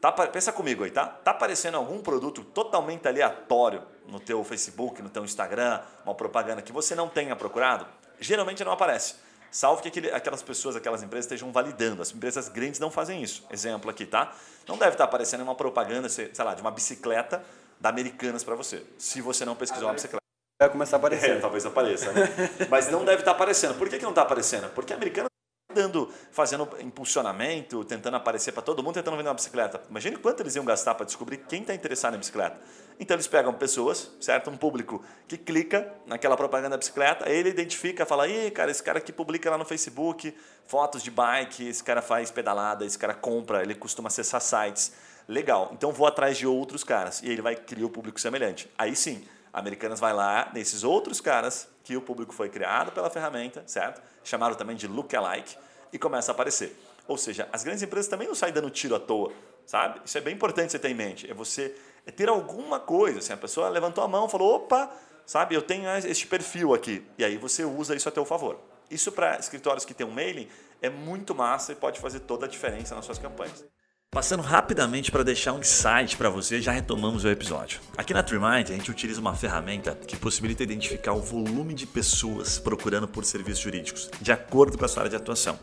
Tá, pensa comigo aí, tá? Tá aparecendo algum produto totalmente aleatório no teu Facebook, no teu Instagram, uma propaganda que você não tenha procurado? Geralmente não aparece. Salvo que aquele, aquelas pessoas, aquelas empresas estejam validando. As empresas grandes não fazem isso. Exemplo aqui, tá? Não deve estar aparecendo uma propaganda, sei lá, de uma bicicleta da Americanas para você, se você não pesquisar uma bicicleta. Vai começar a aparecer. É, talvez apareça, né? Mas não deve estar aparecendo. Por que, que não está aparecendo? Porque a Americanas está dando, fazendo impulsionamento, tentando aparecer para todo mundo, tentando vender uma bicicleta. Imagine quanto eles iam gastar para descobrir quem está interessado em bicicleta. Então eles pegam pessoas, certo? Um público que clica naquela propaganda da bicicleta, ele identifica, fala, Ih, cara, esse cara aqui publica lá no Facebook fotos de bike, esse cara faz pedalada, esse cara compra, ele costuma acessar sites legal, então vou atrás de outros caras. E ele vai criar o público semelhante. Aí sim, Americanas vai lá nesses outros caras que o público foi criado pela ferramenta, certo? Chamaram também de lookalike e começa a aparecer. Ou seja, as grandes empresas também não saem dando tiro à toa, sabe? Isso é bem importante você ter em mente. É você é ter alguma coisa. Assim, a pessoa levantou a mão, falou, opa, sabe, eu tenho este perfil aqui. E aí você usa isso a teu favor. Isso para escritórios que têm um mailing é muito massa e pode fazer toda a diferença nas suas campanhas. Passando rapidamente para deixar um insight para você, já retomamos o episódio. Aqui na TreeMind a gente utiliza uma ferramenta que possibilita identificar o volume de pessoas procurando por serviços jurídicos, de acordo com a sua área de atuação.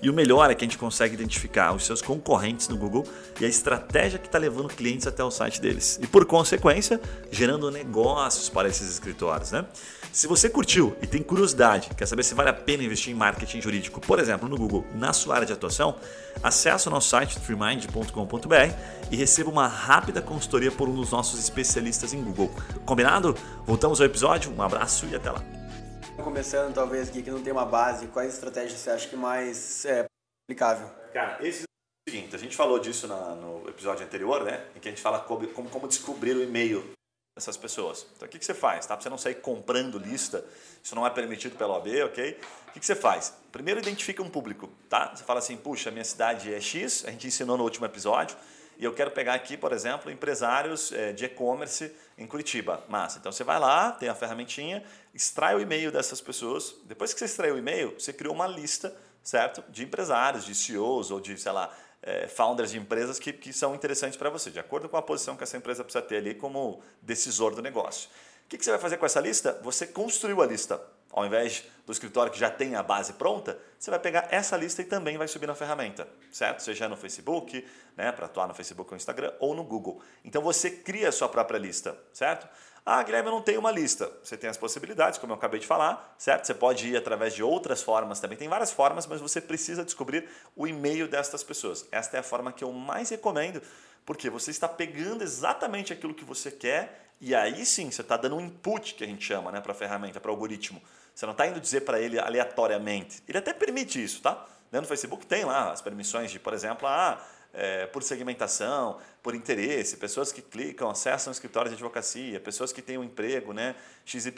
E o melhor é que a gente consegue identificar os seus concorrentes no Google e a estratégia que está levando clientes até o site deles. E por consequência, gerando negócios para esses escritórios. Né? Se você curtiu e tem curiosidade, quer saber se vale a pena investir em marketing jurídico, por exemplo, no Google, na sua área de atuação, acesse o nosso site freemind.com.br e receba uma rápida consultoria por um dos nossos especialistas em Google. Combinado? Voltamos ao episódio, um abraço e até lá. Começando talvez aqui que não tem uma base, quais estratégias você acha que mais é aplicável? Cara, esse é o seguinte, a gente falou disso na, no episódio anterior, né? Em que a gente fala como, como descobrir o e-mail dessas pessoas. Então o que, que você faz? Tá? Para você não sair comprando lista, isso não é permitido pela OAB, ok? O que, que você faz? Primeiro identifica um público, tá? Você fala assim, puxa, minha cidade é X, a gente ensinou no último episódio, e eu quero pegar aqui, por exemplo, empresários eh, de e-commerce em Curitiba. Massa. Então você vai lá, tem a ferramentinha, extrai o e-mail dessas pessoas. Depois que você extraiu o e-mail, você criou uma lista, certo? De empresários, de CEOs ou de, sei lá, é, founders de empresas que, que são interessantes para você, de acordo com a posição que essa empresa precisa ter ali como decisor do negócio. O que, que você vai fazer com essa lista? Você construiu a lista. Ao invés do escritório que já tem a base pronta, você vai pegar essa lista e também vai subir na ferramenta, certo? Seja no Facebook, né, para atuar no Facebook ou Instagram, ou no Google. Então você cria a sua própria lista, certo? Ah, Guilherme, eu não tenho uma lista. Você tem as possibilidades, como eu acabei de falar, certo? Você pode ir através de outras formas também. Tem várias formas, mas você precisa descobrir o e-mail destas pessoas. Esta é a forma que eu mais recomendo, porque você está pegando exatamente aquilo que você quer e aí sim você está dando um input, que a gente chama, né, para a ferramenta, para o algoritmo. Você não está indo dizer para ele aleatoriamente. Ele até permite isso, tá? Dentro do Facebook tem lá as permissões de, por exemplo, ah, é, por segmentação, por interesse, pessoas que clicam, acessam escritórios de advocacia, pessoas que têm um emprego, né, XYZ,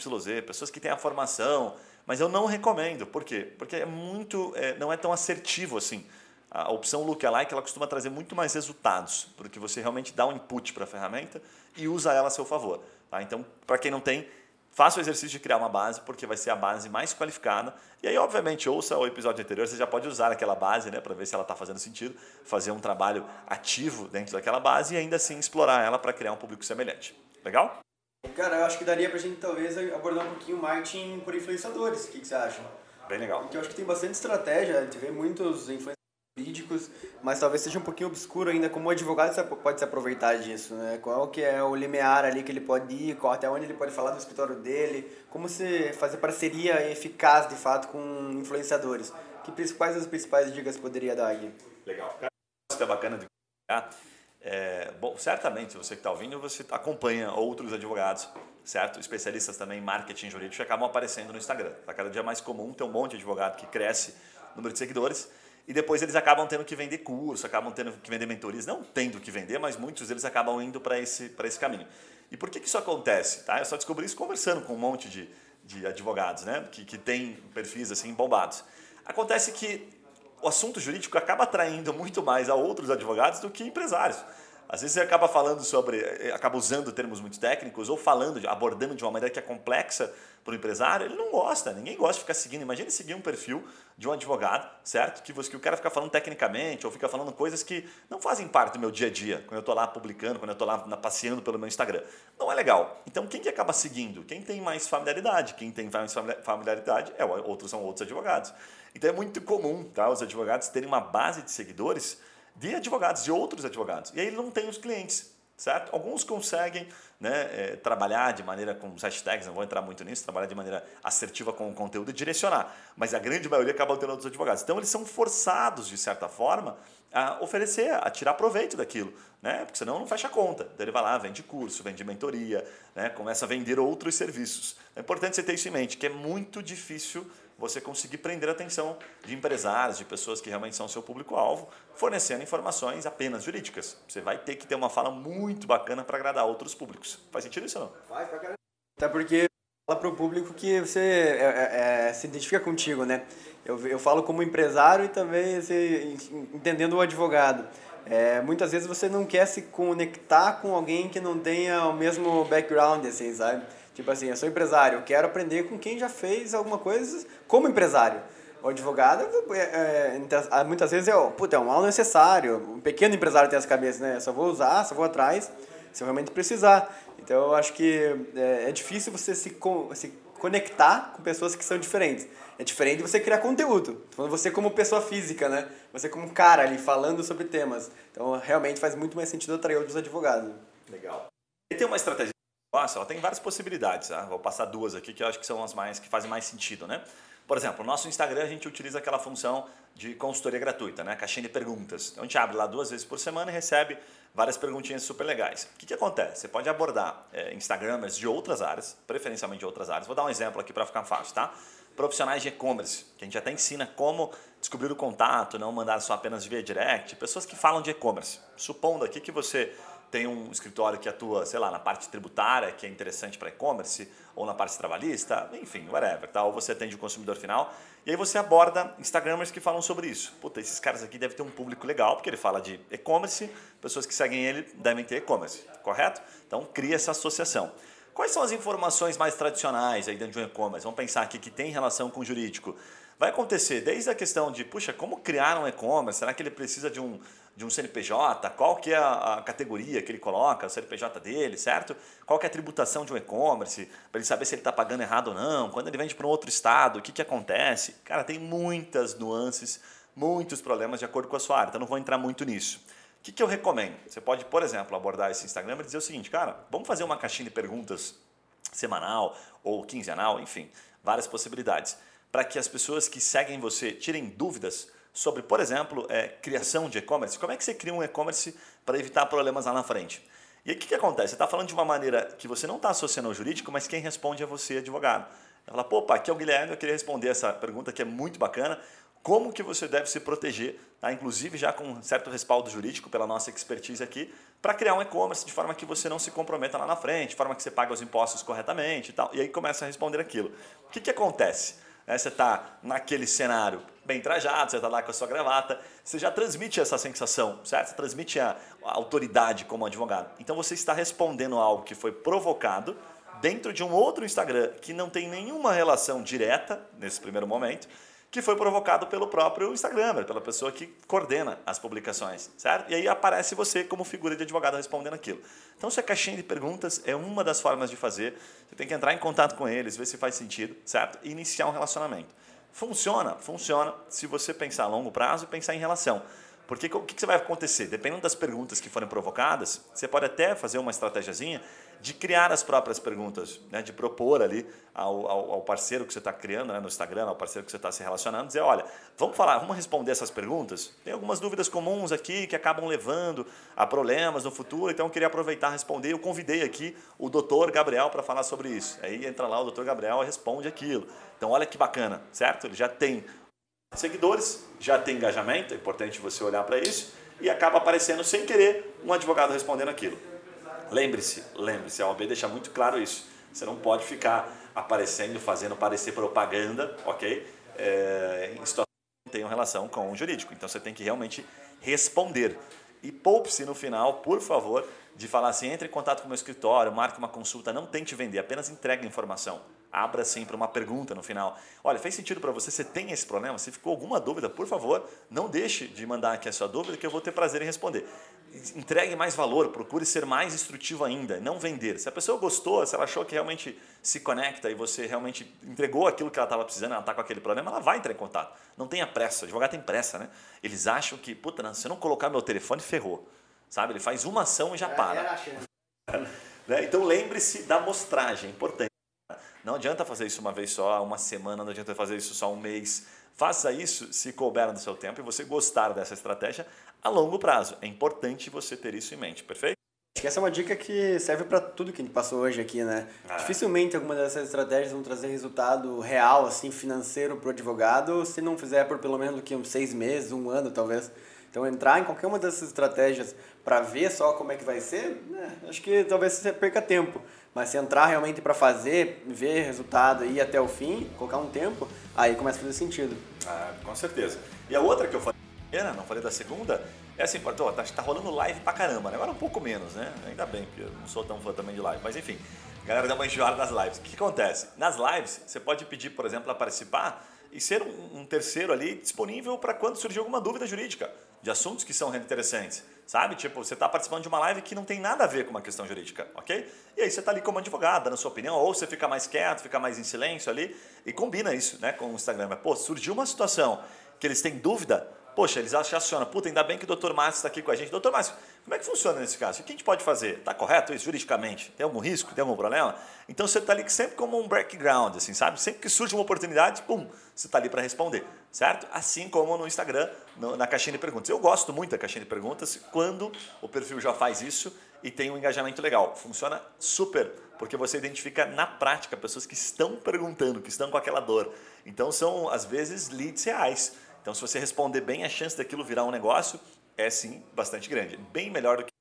pessoas que têm a formação, mas eu não recomendo. Por quê? Porque é muito, é, não é tão assertivo assim. A opção Lookalike ela costuma trazer muito mais resultados, porque você realmente dá um input para a ferramenta e usa ela a seu favor. Tá? Então, para quem não tem, Faça o exercício de criar uma base, porque vai ser a base mais qualificada. E aí, obviamente, ouça o episódio anterior, você já pode usar aquela base né, para ver se ela está fazendo sentido, fazer um trabalho ativo dentro daquela base e ainda assim explorar ela para criar um público semelhante. Legal? Cara, eu acho que daria para a gente talvez abordar um pouquinho o marketing por influenciadores. O que, que você acha? Bem legal. Porque eu acho que tem bastante estratégia, a gente vê muitos influenciadores jurídicos, mas talvez seja um pouquinho obscuro ainda como o advogado pode se aproveitar disso, né? Qual que é o limiar ali que ele pode ir, qual, até onde ele pode falar do escritório dele, como se fazer parceria eficaz de fato com influenciadores. Que quais as principais dicas poderia dar aqui? Legal. Isso é bacana de é, bom, certamente você que está ouvindo, você acompanha outros advogados, certo? Especialistas também em marketing jurídico acabam aparecendo no Instagram. Está cada dia mais comum ter um monte de advogado que cresce número de seguidores e depois eles acabam tendo que vender curso, acabam tendo que vender mentorias, não tendo que vender, mas muitos deles acabam indo para esse, esse caminho. E por que, que isso acontece? Tá? Eu só descobri isso conversando com um monte de, de advogados né? que, que têm perfis assim bombados. Acontece que o assunto jurídico acaba atraindo muito mais a outros advogados do que empresários. Às vezes você acaba falando sobre, eh, acaba usando termos muito técnicos ou falando, abordando de uma maneira que é complexa para o empresário, ele não gosta, ninguém gosta de ficar seguindo. Imagine seguir um perfil de um advogado, certo? Que, você, que o cara fica falando tecnicamente ou fica falando coisas que não fazem parte do meu dia a dia, quando eu estou lá publicando, quando eu estou lá passeando pelo meu Instagram. Não é legal. Então, quem que acaba seguindo? Quem tem mais familiaridade? Quem tem mais familiaridade é outros são outros advogados. Então, é muito comum tá, os advogados terem uma base de seguidores de advogados, de outros advogados. E aí ele não tem os clientes, certo? Alguns conseguem né, é, trabalhar de maneira com os hashtags, não vou entrar muito nisso, trabalhar de maneira assertiva com o conteúdo e direcionar, mas a grande maioria acaba tendo outros advogados. Então eles são forçados, de certa forma, a oferecer, a tirar proveito daquilo, né? porque senão não fecha a conta. Então ele vai lá, vende curso, vende mentoria, né? começa a vender outros serviços. É importante você ter isso em mente, que é muito difícil você conseguir prender a atenção de empresários, de pessoas que realmente são seu público-alvo, fornecendo informações apenas jurídicas. Você vai ter que ter uma fala muito bacana para agradar outros públicos. Faz sentido isso ou não? Faz pra. Até porque fala para o público que você é, é, é, se identifica contigo, né? Eu, eu falo como empresário e também assim, entendendo o advogado. É, muitas vezes você não quer se conectar com alguém que não tenha o mesmo background, assim, sabe? Tipo assim, eu sou empresário, eu quero aprender com quem já fez alguma coisa como empresário. O advogado, é, é, muitas vezes é, puta, é um mal necessário. Um pequeno empresário tem essa cabeça, né? Só vou usar, só vou atrás, se eu realmente precisar. Então eu acho que é, é difícil você se, se conectar com pessoas que são diferentes. É diferente você criar conteúdo. Você como pessoa física, né? Você como cara ali falando sobre temas. Então realmente faz muito mais sentido atrair outros advogados. Legal. E tem uma estratégia nossa, ela tem várias possibilidades. Tá? Vou passar duas aqui que eu acho que são as mais que fazem mais sentido, né? Por exemplo, no nosso Instagram a gente utiliza aquela função de consultoria gratuita, né? Caixinha de perguntas. Então a gente abre lá duas vezes por semana e recebe várias perguntinhas super legais. O que, que acontece? Você pode abordar é, Instagramers de outras áreas, preferencialmente de outras áreas. Vou dar um exemplo aqui para ficar fácil, tá? Profissionais de e-commerce, que a gente até ensina como descobrir o contato, não mandar só apenas via direct. Pessoas que falam de e-commerce. Supondo aqui que você tem um escritório que atua, sei lá, na parte tributária, que é interessante para e-commerce, ou na parte trabalhista, enfim, whatever, tá? ou você atende o consumidor final, e aí você aborda Instagramers que falam sobre isso. Puta, esses caras aqui devem ter um público legal, porque ele fala de e-commerce, pessoas que seguem ele devem ter e-commerce, correto? Então cria essa associação. Quais são as informações mais tradicionais aí dentro de um e-commerce? Vamos pensar aqui que tem relação com o jurídico. Vai acontecer desde a questão de, puxa, como criar um e-commerce? Será que ele precisa de um, de um CNPJ, qual que é a, categoria que ele coloca, o CNPJ dele, certo? Qual que é a tributação de um e-commerce, para ele saber se ele está pagando errado ou não, quando ele vende para um outro estado, o que, que acontece? Cara, tem muitas nuances, muitos problemas de acordo com a sua área, então não vou entrar muito nisso. O que, que eu recomendo? Você pode, por exemplo, abordar esse Instagram e dizer o seguinte, cara, vamos fazer uma caixinha de perguntas semanal ou quinzenal, enfim, várias possibilidades, para que as pessoas que seguem você tirem dúvidas sobre, por exemplo, é, criação de e-commerce. Como é que você cria um e-commerce para evitar problemas lá na frente? E aí o que, que acontece? Você está falando de uma maneira que você não está associando ao jurídico, mas quem responde é você, advogado. Ela fala, pá, aqui é o Guilherme, eu queria responder essa pergunta que é muito bacana. Como que você deve se proteger, tá? inclusive já com um certo respaldo jurídico pela nossa expertise aqui, para criar um e-commerce de forma que você não se comprometa lá na frente, de forma que você pague os impostos corretamente e tal. E aí começa a responder aquilo. O que, que acontece? É, você está naquele cenário bem trajado, você está lá com a sua gravata, você já transmite essa sensação, certo? Você transmite a, a autoridade como advogado. Então você está respondendo algo que foi provocado dentro de um outro Instagram que não tem nenhuma relação direta nesse primeiro momento, que foi provocado pelo próprio Instagram, pela pessoa que coordena as publicações, certo? E aí aparece você como figura de advogado respondendo aquilo. Então, se a caixinha de perguntas é uma das formas de fazer, você tem que entrar em contato com eles, ver se faz sentido, certo? E iniciar um relacionamento. Funciona? Funciona se você pensar a longo prazo e pensar em relação. Porque o que, que vai acontecer? Dependendo das perguntas que forem provocadas, você pode até fazer uma estratégiazinha de criar as próprias perguntas, né? de propor ali ao, ao, ao parceiro que você está criando né? no Instagram, ao parceiro que você está se relacionando, dizer, olha, vamos falar, vamos responder essas perguntas? Tem algumas dúvidas comuns aqui que acabam levando a problemas no futuro, então eu queria aproveitar e responder. Eu convidei aqui o doutor Gabriel para falar sobre isso. Aí entra lá o doutor Gabriel e responde aquilo. Então olha que bacana, certo? Ele já tem seguidores, já tem engajamento, é importante você olhar para isso, e acaba aparecendo sem querer um advogado respondendo aquilo. Lembre-se, lembre-se, a OAB deixa muito claro isso. Você não pode ficar aparecendo, fazendo parecer propaganda, ok? É, em situações que não tenham relação com o jurídico. Então você tem que realmente responder. E poupe-se no final, por favor, de falar assim: entre em contato com o meu escritório, marque uma consulta, não tente vender, apenas entregue a informação abra sempre uma pergunta no final. Olha, fez sentido para você? Você tem esse problema? Se ficou alguma dúvida, por favor, não deixe de mandar aqui a sua dúvida que eu vou ter prazer em responder. Entregue mais valor, procure ser mais instrutivo ainda, não vender. Se a pessoa gostou, se ela achou que realmente se conecta e você realmente entregou aquilo que ela estava precisando, ela está com aquele problema, ela vai entrar em contato. Não tenha pressa, o advogado tem pressa, né? Eles acham que, puta, não, se eu não colocar meu telefone, ferrou. Sabe? Ele faz uma ação e já é, para. *laughs* né? Então lembre-se da mostragem, é importante. Não adianta fazer isso uma vez só, uma semana, não adianta fazer isso só um mês. Faça isso se couber no seu tempo e você gostar dessa estratégia a longo prazo. É importante você ter isso em mente, perfeito? Acho que essa é uma dica que serve para tudo que a gente passou hoje aqui, né? Ah. Dificilmente alguma dessas estratégias vão trazer resultado real, assim, financeiro para o advogado, se não fizer por pelo menos que uns seis meses, um ano talvez. Então entrar em qualquer uma dessas estratégias para ver só como é que vai ser, né? acho que talvez você perca tempo. Mas se entrar realmente para fazer, ver resultado e ir até o fim, colocar um tempo, aí começa a fazer sentido. Ah, com certeza. E a outra que eu falei, não falei da segunda, É assim, pô, tá, tá rolando live pra caramba, né? Agora um pouco menos, né? Ainda bem, porque eu não sou tão fã também de live. Mas enfim, a galera dá uma enjoada nas lives. O que, acontece? Nas lives, você pode pedir, por exemplo, a participar e ser um, um terceiro ali disponível para quando surgir alguma dúvida jurídica de assuntos que são interessantes. Sabe? Tipo, você está participando de uma live que não tem nada a ver com uma questão jurídica, ok? E aí você está ali como advogado, dando sua opinião, ou você fica mais quieto, fica mais em silêncio ali e combina isso né, com o Instagram. Pô, surgiu uma situação que eles têm dúvida, Poxa, eles acionam, puta, ainda bem que o Dr. Márcio está aqui com a gente. Doutor Márcio, como é que funciona nesse caso? O que a gente pode fazer? Está correto isso juridicamente? Tem algum risco? Tem algum problema? Então você está ali sempre como um background, assim, sabe? Sempre que surge uma oportunidade, pum, você está ali para responder, certo? Assim como no Instagram, no, na caixinha de perguntas. Eu gosto muito da caixinha de perguntas quando o perfil já faz isso e tem um engajamento legal. Funciona super, porque você identifica na prática pessoas que estão perguntando, que estão com aquela dor. Então são, às vezes, leads reais então, se você responder bem, a chance daquilo virar um negócio é sim bastante grande. Bem melhor do que.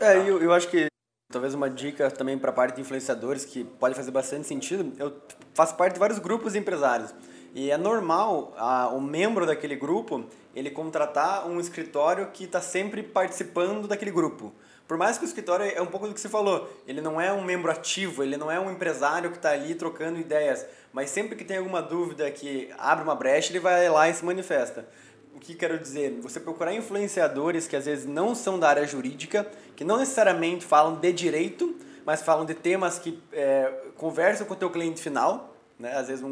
É, eu, eu acho que talvez uma dica também para a parte de influenciadores que pode fazer bastante sentido. Eu faço parte de vários grupos de empresários. E é normal a, o membro daquele grupo ele contratar um escritório que está sempre participando daquele grupo. Por mais que o escritório é um pouco do que você falou, ele não é um membro ativo, ele não é um empresário que está ali trocando ideias, mas sempre que tem alguma dúvida que abre uma brecha, ele vai lá e se manifesta. O que quero dizer? Você procurar influenciadores que às vezes não são da área jurídica, que não necessariamente falam de direito, mas falam de temas que é, conversam com o teu cliente final, né? Às vezes um,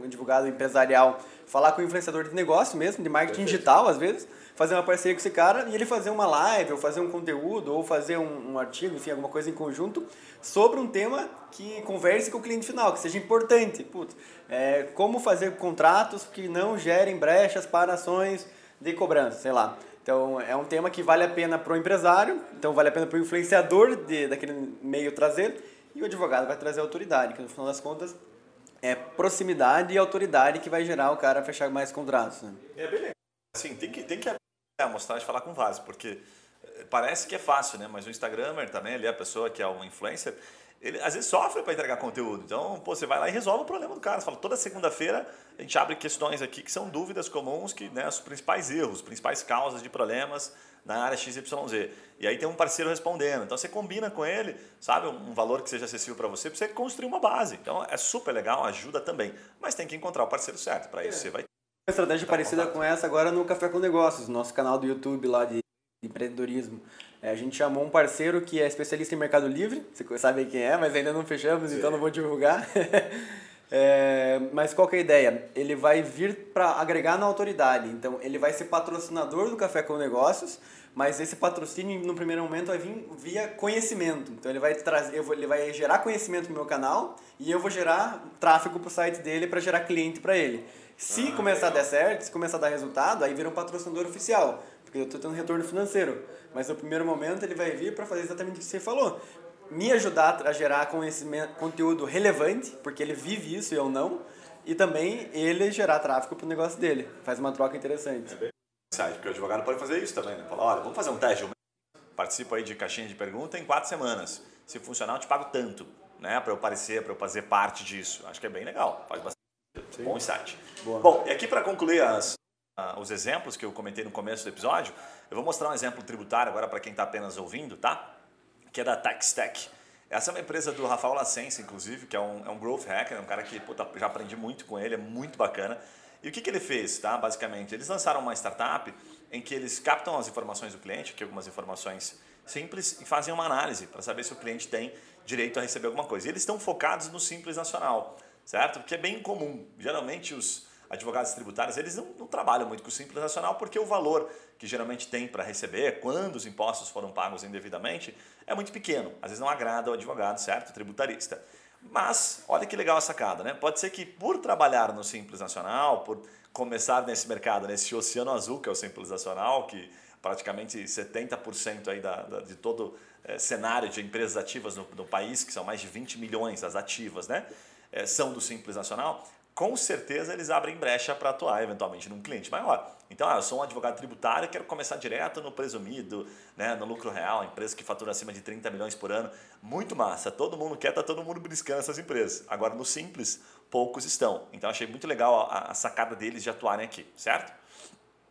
um advogado empresarial falar com o influenciador de negócio mesmo, de marketing Perfeito. digital, às vezes, fazer uma parceria com esse cara e ele fazer uma live, ou fazer um conteúdo, ou fazer um, um artigo, enfim, alguma coisa em conjunto, sobre um tema que converse com o cliente final, que seja importante. Putz, é, como fazer contratos que não gerem brechas para ações de cobrança, sei lá. Então, é um tema que vale a pena para o empresário, então vale a pena para o influenciador de, daquele meio trazer, e o advogado vai trazer autoridade, que no final das contas é proximidade e autoridade que vai gerar o cara fechar mais contratos. Né? É bem legal. Assim, tem que, tem que mostrar de falar com vários, porque eh, parece que é fácil, né? Mas o Instagramer também, ali, a pessoa que é um influencer, ele às vezes sofre para entregar conteúdo. Então, pô, você vai lá e resolve o problema do cara. Você fala, toda segunda-feira a gente abre questões aqui que são dúvidas comuns, que, né, os principais erros, principais causas de problemas na área XYZ. E aí tem um parceiro respondendo. Então você combina com ele, sabe, um valor que seja acessível para você, para você construir uma base. Então é super legal, ajuda também. Mas tem que encontrar o parceiro certo. Para isso é. você vai. Uma estratégia parecida com essa agora no Café com Negócios, nosso canal do YouTube lá de empreendedorismo. É, a gente chamou um parceiro que é especialista em Mercado Livre, você sabe quem é, mas ainda não fechamos, então não vou divulgar. *laughs* É, mas qual que é a ideia? Ele vai vir para agregar na autoridade. Então, ele vai ser patrocinador do Café com Negócios, mas esse patrocínio, no primeiro momento, vai vir via conhecimento. Então, ele vai, trazer, vou, ele vai gerar conhecimento no meu canal e eu vou gerar tráfego para o site dele para gerar cliente para ele. Se ah, começar legal. a dar certo, se começar a dar resultado, aí vira um patrocinador oficial, porque eu estou tendo retorno financeiro. Mas no primeiro momento ele vai vir para fazer exatamente o que você falou me ajudar a gerar conhecimento, conteúdo relevante, porque ele vive isso e eu não, e também ele gerar tráfego para o negócio dele. Faz uma troca interessante. É bem porque o advogado pode fazer isso também, né? Falar, olha, vamos fazer um teste, participo aí de caixinha de pergunta em quatro semanas. Se funcionar, eu te pago tanto, né? Para eu aparecer, para eu fazer parte disso. Acho que é bem legal, faz bastante. Sim. Bom insight. Boa. Bom, e aqui para concluir as, uh, os exemplos que eu comentei no começo do episódio, eu vou mostrar um exemplo tributário agora para quem está apenas ouvindo, tá? que é da TechStack. Essa é uma empresa do Rafael Lassense, inclusive, que é um, é um growth hacker, é um cara que puta, já aprendi muito com ele, é muito bacana. E o que, que ele fez, tá? Basicamente, eles lançaram uma startup em que eles captam as informações do cliente, aqui algumas informações simples, e fazem uma análise para saber se o cliente tem direito a receber alguma coisa. E eles estão focados no Simples Nacional, certo? Que é bem comum. Geralmente os advogados tributários, eles não, não, trabalham muito com o Simples Nacional porque o valor que geralmente tem para receber, quando os impostos foram pagos indevidamente, é muito pequeno. Às vezes não agrada o advogado, certo? O tributarista. Mas, olha que legal a sacada, né? Pode ser que por trabalhar no Simples Nacional, por começar nesse mercado, nesse oceano azul que é o Simples Nacional, que praticamente 70% aí da, da, de todo é, cenário de empresas ativas no, no, país, que são mais de 20 milhões as ativas, né? É, são do Simples Nacional com certeza eles abrem brecha para atuar eventualmente num cliente maior. Então, ah, eu sou um advogado tributário, quero começar direto no presumido, né, no lucro real, empresa que fatura acima de 30 milhões por ano. Muito massa, todo mundo quer, tá todo mundo buscando essas empresas. Agora, no simples, poucos estão. Então, achei muito legal a, a sacada deles de atuarem aqui, certo?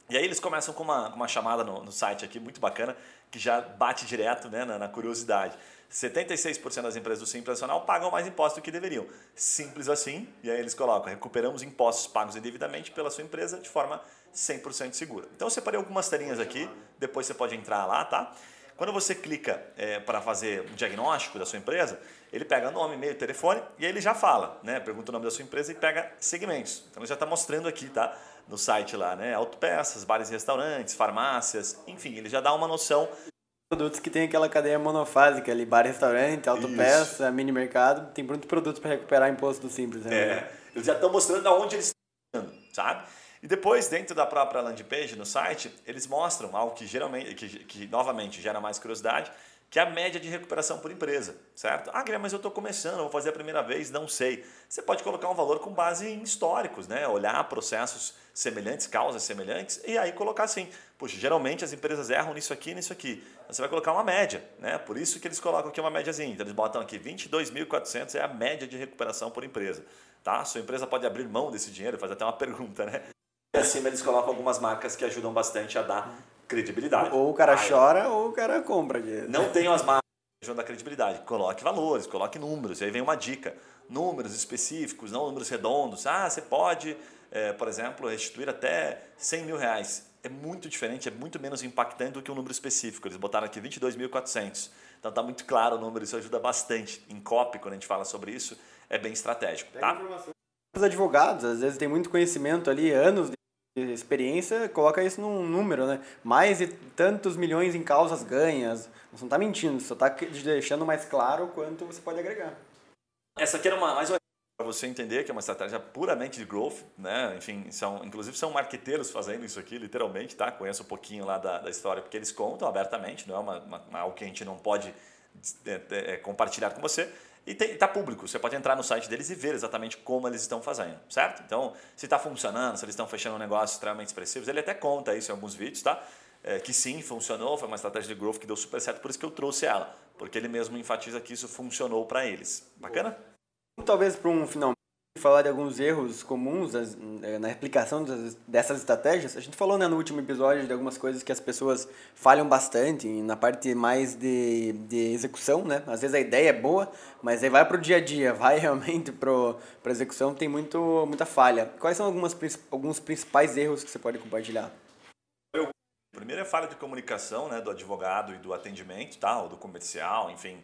E aí eles começam com uma, uma chamada no, no site aqui, muito bacana, que já bate direto né, na, na curiosidade. 76% das empresas do Simples Nacional pagam mais impostos do que deveriam. Simples assim, e aí eles colocam, recuperamos impostos pagos indevidamente pela sua empresa de forma 100% segura. Então eu separei algumas telinhas aqui, depois você pode entrar lá, tá? Quando você clica é, para fazer um diagnóstico da sua empresa, ele pega nome, e-mail, telefone e aí ele já fala, né? Pergunta o nome da sua empresa e pega segmentos. Então ele já está mostrando aqui, tá? No site lá, né? Autopeças, bares e restaurantes, farmácias, enfim, ele já dá uma noção produtos que tem aquela cadeia monofásica ali, bar, restaurante, autopeça, mini mercado, tem muitos produtos para recuperar imposto do simples. Né? É, eles já estão mostrando aonde eles estão, sabe? E depois, dentro da própria landing page, no site, eles mostram algo que geralmente, que, que novamente gera mais curiosidade, que é a média de recuperação por empresa, certo? Ah, Guilherme, mas eu estou começando, vou fazer a primeira vez, não sei. Você pode colocar um valor com base em históricos, né? Olhar processos semelhantes, causas semelhantes, e aí colocar assim, puxa, geralmente as empresas erram nisso aqui nisso aqui. Você vai colocar uma média, né? Por isso que eles colocam aqui uma médiazinha. Então eles botam aqui 22.400 é a média de recuperação por empresa, tá? Sua empresa pode abrir mão desse dinheiro, fazer até uma pergunta, né? E acima eles colocam algumas marcas que ajudam bastante a dar credibilidade. Ou o cara chora ou o cara compra. Não tenham as marcas que ajudam a credibilidade. Coloque valores, coloque números. E aí vem uma dica. Números específicos, não números redondos. Ah, você pode, é, por exemplo, restituir até 100 mil reais. É muito diferente, é muito menos impactante do que um número específico. Eles botaram aqui 22.400. Então está muito claro o número, isso ajuda bastante. Em copy, quando a gente fala sobre isso, é bem estratégico. Tá? Os advogados, às vezes, têm muito conhecimento ali, anos de experiência, coloca isso num número, né? Mais de tantos milhões em causas ganhas. Você não está mentindo, só está deixando mais claro quanto você pode agregar. Essa aqui era uma, mais uma para você entender que é uma estratégia puramente de growth, né? Enfim, são, inclusive são marqueteiros fazendo isso aqui, literalmente, tá? Conheço um pouquinho lá da, da história, porque eles contam abertamente, não é uma, uma, algo que a gente não pode é, é, compartilhar com você. E está público, você pode entrar no site deles e ver exatamente como eles estão fazendo, certo? Então, se está funcionando, se eles estão fechando um negócio extremamente expressivos, ele até conta isso em alguns vídeos, tá? É, que sim, funcionou, foi uma estratégia de growth que deu super certo, por isso que eu trouxe ela, porque ele mesmo enfatiza que isso funcionou para eles. Bacana? Talvez para um final falar de alguns erros comuns eh, na aplicação dessas estratégias. A gente falou né, no último episódio de algumas coisas que as pessoas falham bastante na parte mais de, de execução, né? Às vezes a ideia é boa, mas aí vai para o dia a dia, *laughs* vai realmente para a execução, tem muito, muita falha. Quais são algumas, alguns principais erros que você pode compartilhar? Primeiro é a falha de comunicação né, do advogado e do atendimento, tá? ou do comercial, enfim,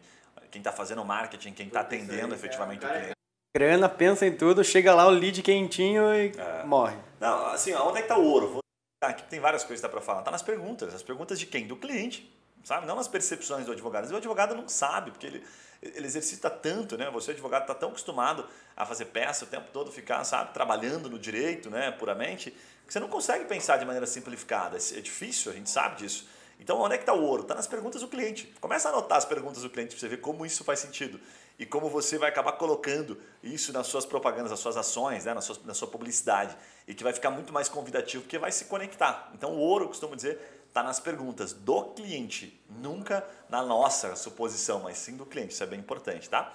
quem está fazendo o marketing, quem está atendendo efetivamente o cliente grana, pensa em tudo, chega lá o lead quentinho e é. morre. Não, assim, onde é que tá o ouro? Aqui tem várias coisas que dá para falar. Tá nas perguntas. As perguntas de quem? Do cliente, sabe? Não nas percepções do advogado. O advogado não sabe, porque ele, ele exercita tanto, né? Você, advogado, está tão acostumado a fazer peça o tempo todo, ficar, sabe, trabalhando no direito, né, puramente, que você não consegue pensar de maneira simplificada. É difícil, a gente sabe disso. Então, onde é que está o ouro? Está nas perguntas do cliente. Começa a anotar as perguntas do cliente para você ver como isso faz sentido e como você vai acabar colocando isso nas suas propagandas, nas suas ações, né? na, sua, na sua publicidade e que vai ficar muito mais convidativo porque vai se conectar. Então, o ouro, costumo dizer, está nas perguntas do cliente, nunca na nossa suposição, mas sim do cliente. Isso é bem importante, tá?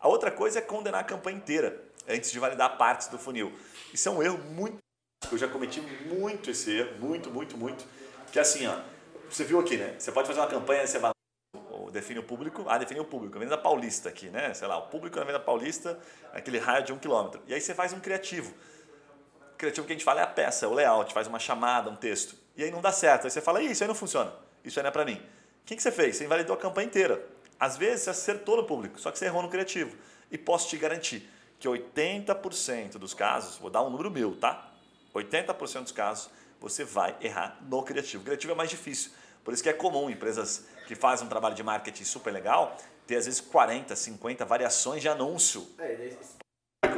A outra coisa é condenar a campanha inteira antes de validar partes do funil. Isso é um erro muito. Eu já cometi muito esse erro, muito, muito, muito. Que é assim, ó você viu aqui, né? Você pode fazer uma campanha, você vai define o público, ah, define o público, Avenida Paulista aqui, né? Sei lá, o público na Avenida Paulista, aquele raio de um quilômetro. E aí você faz um criativo. O criativo que a gente fala é a peça, o layout, faz uma chamada, um texto. E aí não dá certo. Aí você fala, isso aí não funciona, isso aí não é para mim. O que, que você fez? Você invalidou a campanha inteira. Às vezes você acertou no público, só que você errou no criativo. E posso te garantir que 80% dos casos, vou dar um número meu, tá? 80% dos casos você vai errar no criativo. O criativo é mais difícil. Por isso que é comum empresas que fazem um trabalho de marketing super legal ter às vezes 40, 50 variações de anúncio. É,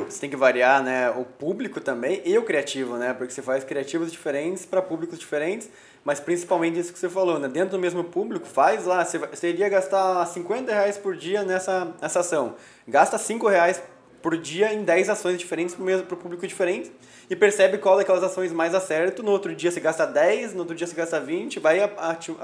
você tem que variar né, o público também e o criativo, né? Porque você faz criativos diferentes para públicos diferentes, mas principalmente isso que você falou, né? Dentro do mesmo público, faz lá, você, você iria gastar 50 reais por dia nessa, nessa ação. Gasta 5 reais por dia em 10 ações diferentes para o público diferente e percebe qual daquelas ações mais acerta. No outro dia você gasta 10, no outro dia você gasta 20, vai,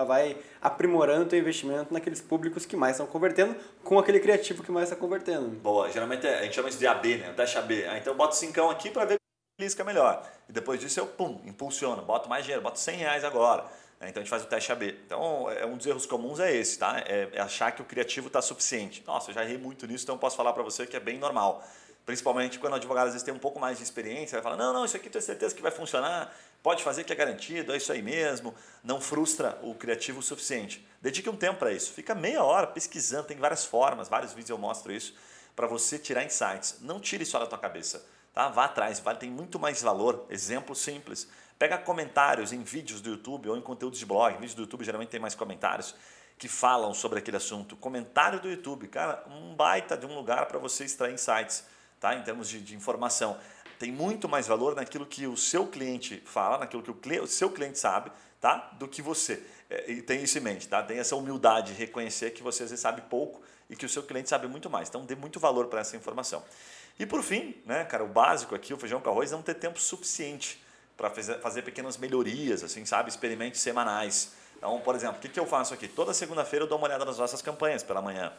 vai aprimorando o investimento naqueles públicos que mais estão convertendo com aquele criativo que mais está convertendo. Boa, geralmente a gente chama isso de AB, né? Teste AB. Ah, então eu boto 5 aqui para ver lisca melhor. E depois disso eu, pum, impulsiono, boto mais dinheiro, boto 100 reais agora. Né? Então a gente faz o teste AB. Então, é, um dos erros comuns é esse, tá? É, é achar que o criativo está suficiente. Nossa, eu já errei muito nisso, então posso falar para você que é bem normal. Principalmente quando o advogado às vezes tem um pouco mais de experiência, vai falar: não, não, isso aqui tenho certeza que vai funcionar, pode fazer que é garantido, é isso aí mesmo. Não frustra o criativo o suficiente. Dedique um tempo para isso. Fica meia hora pesquisando, tem várias formas, vários vídeos eu mostro isso, para você tirar insights. Não tire só da tua cabeça. Tá? Vá atrás, vale, tem muito mais valor. Exemplo simples. Pega comentários em vídeos do YouTube ou em conteúdos de blog. Vídeos do YouTube geralmente tem mais comentários que falam sobre aquele assunto. Comentário do YouTube, cara, um baita de um lugar para você extrair insights, tá? Em termos de, de, informação. Tem muito mais valor naquilo que o seu cliente fala, naquilo que o, cliente, o seu cliente sabe, tá? Do que você. É, e tem isso em mente, tá? Tem essa humildade de reconhecer que você às vezes sabe pouco e que o seu cliente sabe muito mais. Então dê muito valor para essa informação. E por fim, né, cara, o básico aqui, o feijão com arroz, não ter tempo suficiente para fazer pequenas melhorias, assim, sabe? Experimentos semanais. Então, por exemplo, o que, que eu faço aqui? Toda segunda-feira eu dou uma olhada nas nossas campanhas pela manhã.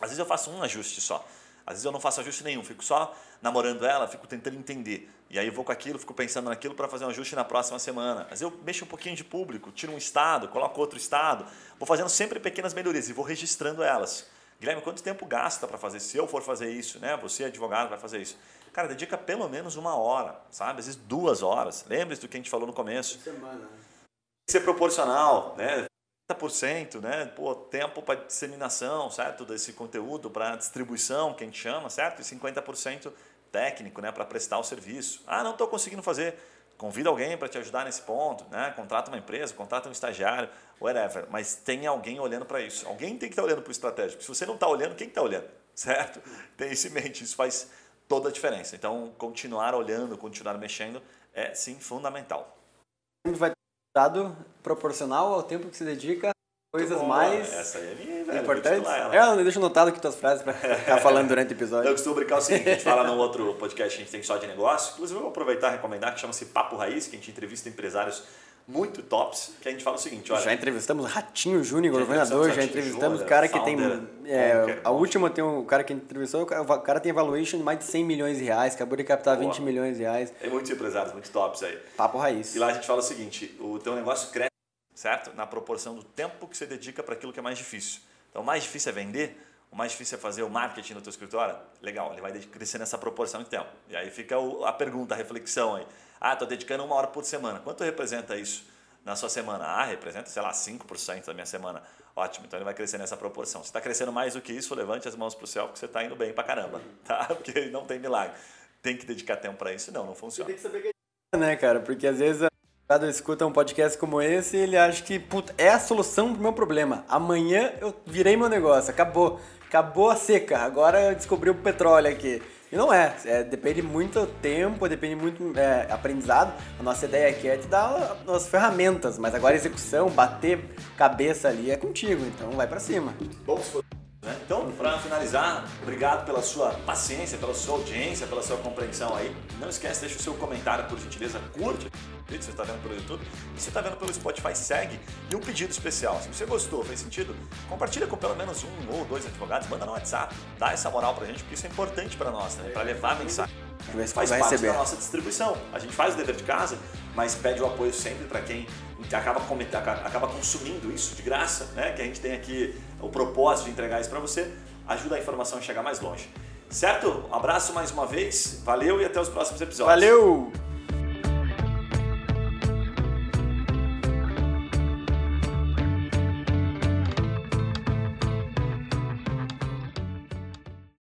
Às vezes eu faço um ajuste só. Às vezes eu não faço ajuste nenhum, fico só namorando ela, fico tentando entender. E aí eu vou com aquilo, fico pensando naquilo para fazer um ajuste na próxima semana. Às vezes eu mexo um pouquinho de público, tiro um estado, coloco outro estado. Vou fazendo sempre pequenas melhorias e vou registrando elas. Guilherme, quanto tempo gasta para fazer? Se eu for fazer isso, né? Você, advogado, vai fazer isso. Cara, dedica pelo menos uma hora, sabe? Às vezes duas horas. Lembre-se do que a gente falou no começo. Semana. Né? Tem que ser proporcional, né? 30%, né? Pô, tempo para disseminação, certo? Desse conteúdo, para distribuição, que a gente chama, certo? E 50% técnico, né? Para prestar o serviço. Ah, não estou conseguindo fazer convida alguém para te ajudar nesse ponto, né? contrata uma empresa, contrata um estagiário, whatever, mas tem alguém olhando para isso. Alguém tem que estar tá olhando para o estratégico. Se você não está olhando, quem está olhando? *laughs* Certo? Tem isso em mente, isso faz toda a diferença. Então, continuar olhando, continuar mexendo é sim fundamental. Vai proporcional ao tempo que se dedica coisas mais essa aí é minha, velho, importantes. É, deixa anotado aqui tuas frases para ficar *laughs* falando durante o episódio. Eu costumo brincar o seguinte, a gente fala num *laughs* outro podcast que a gente tem só de negócio, inclusive eu vou aproveitar e recomendar, que chama-se Papo Raiz, que a gente entrevista empresários muito tops, que a gente fala o seguinte, olha... Já entrevistamos Ratinho Júnior, governador, já entrevistamos o cara que tem... É, a última tem um cara que entrevistou, o cara tem valuation de mais de 100 milhões de reais, acabou de captar Boa. 20 milhões de reais. Tem muitos empresários, muito tops aí. Papo Raiz. E lá a gente fala o seguinte, o teu negócio cresce certo? Na proporção do tempo que você dedica para aquilo que é mais difícil. Então, o mais difícil é vender, o mais difícil é fazer o marketing no teu escritório. Legal, ele vai crescer nessa proporção de tempo. E aí fica a pergunta, a reflexão aí. Ah, estou dedicando uma hora por semana. Quanto representa isso na sua semana? Ah, representa, sei lá, 5% da minha semana. Ótimo, então ele vai crescer nessa proporção. Se está crescendo mais do que isso, levante as mãos para o céu, porque você está indo bem para caramba, tá? *laughs* Porque não tem milagre. Tem que dedicar tempo para isso? Não, não funciona. Você tem que saber que é né, cara? Porque às vezes Quando escuta um podcast como esse, ele acha que puta, é a solução pro meu problema. Amanhã eu virei meu negócio, acabou. Acabou a seca, agora eu descobri o petróleo aqui. E não é, é depende muito tempo, depende muito é, aprendizado. A nossa ideia aqui é te dar as ferramentas, mas agora a execução, bater cabeça ali é contigo, então vai para cima. Bom, né? Então, para finalizar, obrigado pela sua paciência, pela sua audiência, pela sua compreensão aí. Não esquece, deixa o seu comentário, por gentileza, curte se você está vendo pelo YouTube. Se você está vendo pelo Spotify, segue. E um pedido especial, se você gostou, fez sentido, compartilha com pelo menos um ou dois advogados, manda no WhatsApp, dá essa moral para a gente, porque isso é importante para nós, né? para levar a mensagem. Faz parte receber. da nossa distribuição. A gente faz o dever de casa, mas pede o apoio sempre para quem acaba, acaba consumindo isso de graça, né? Que a gente tem aqui o propósito de entregar isso para você, ajuda a informação a chegar mais longe. Certo? Um abraço mais uma vez, valeu e até os próximos episódios. Valeu!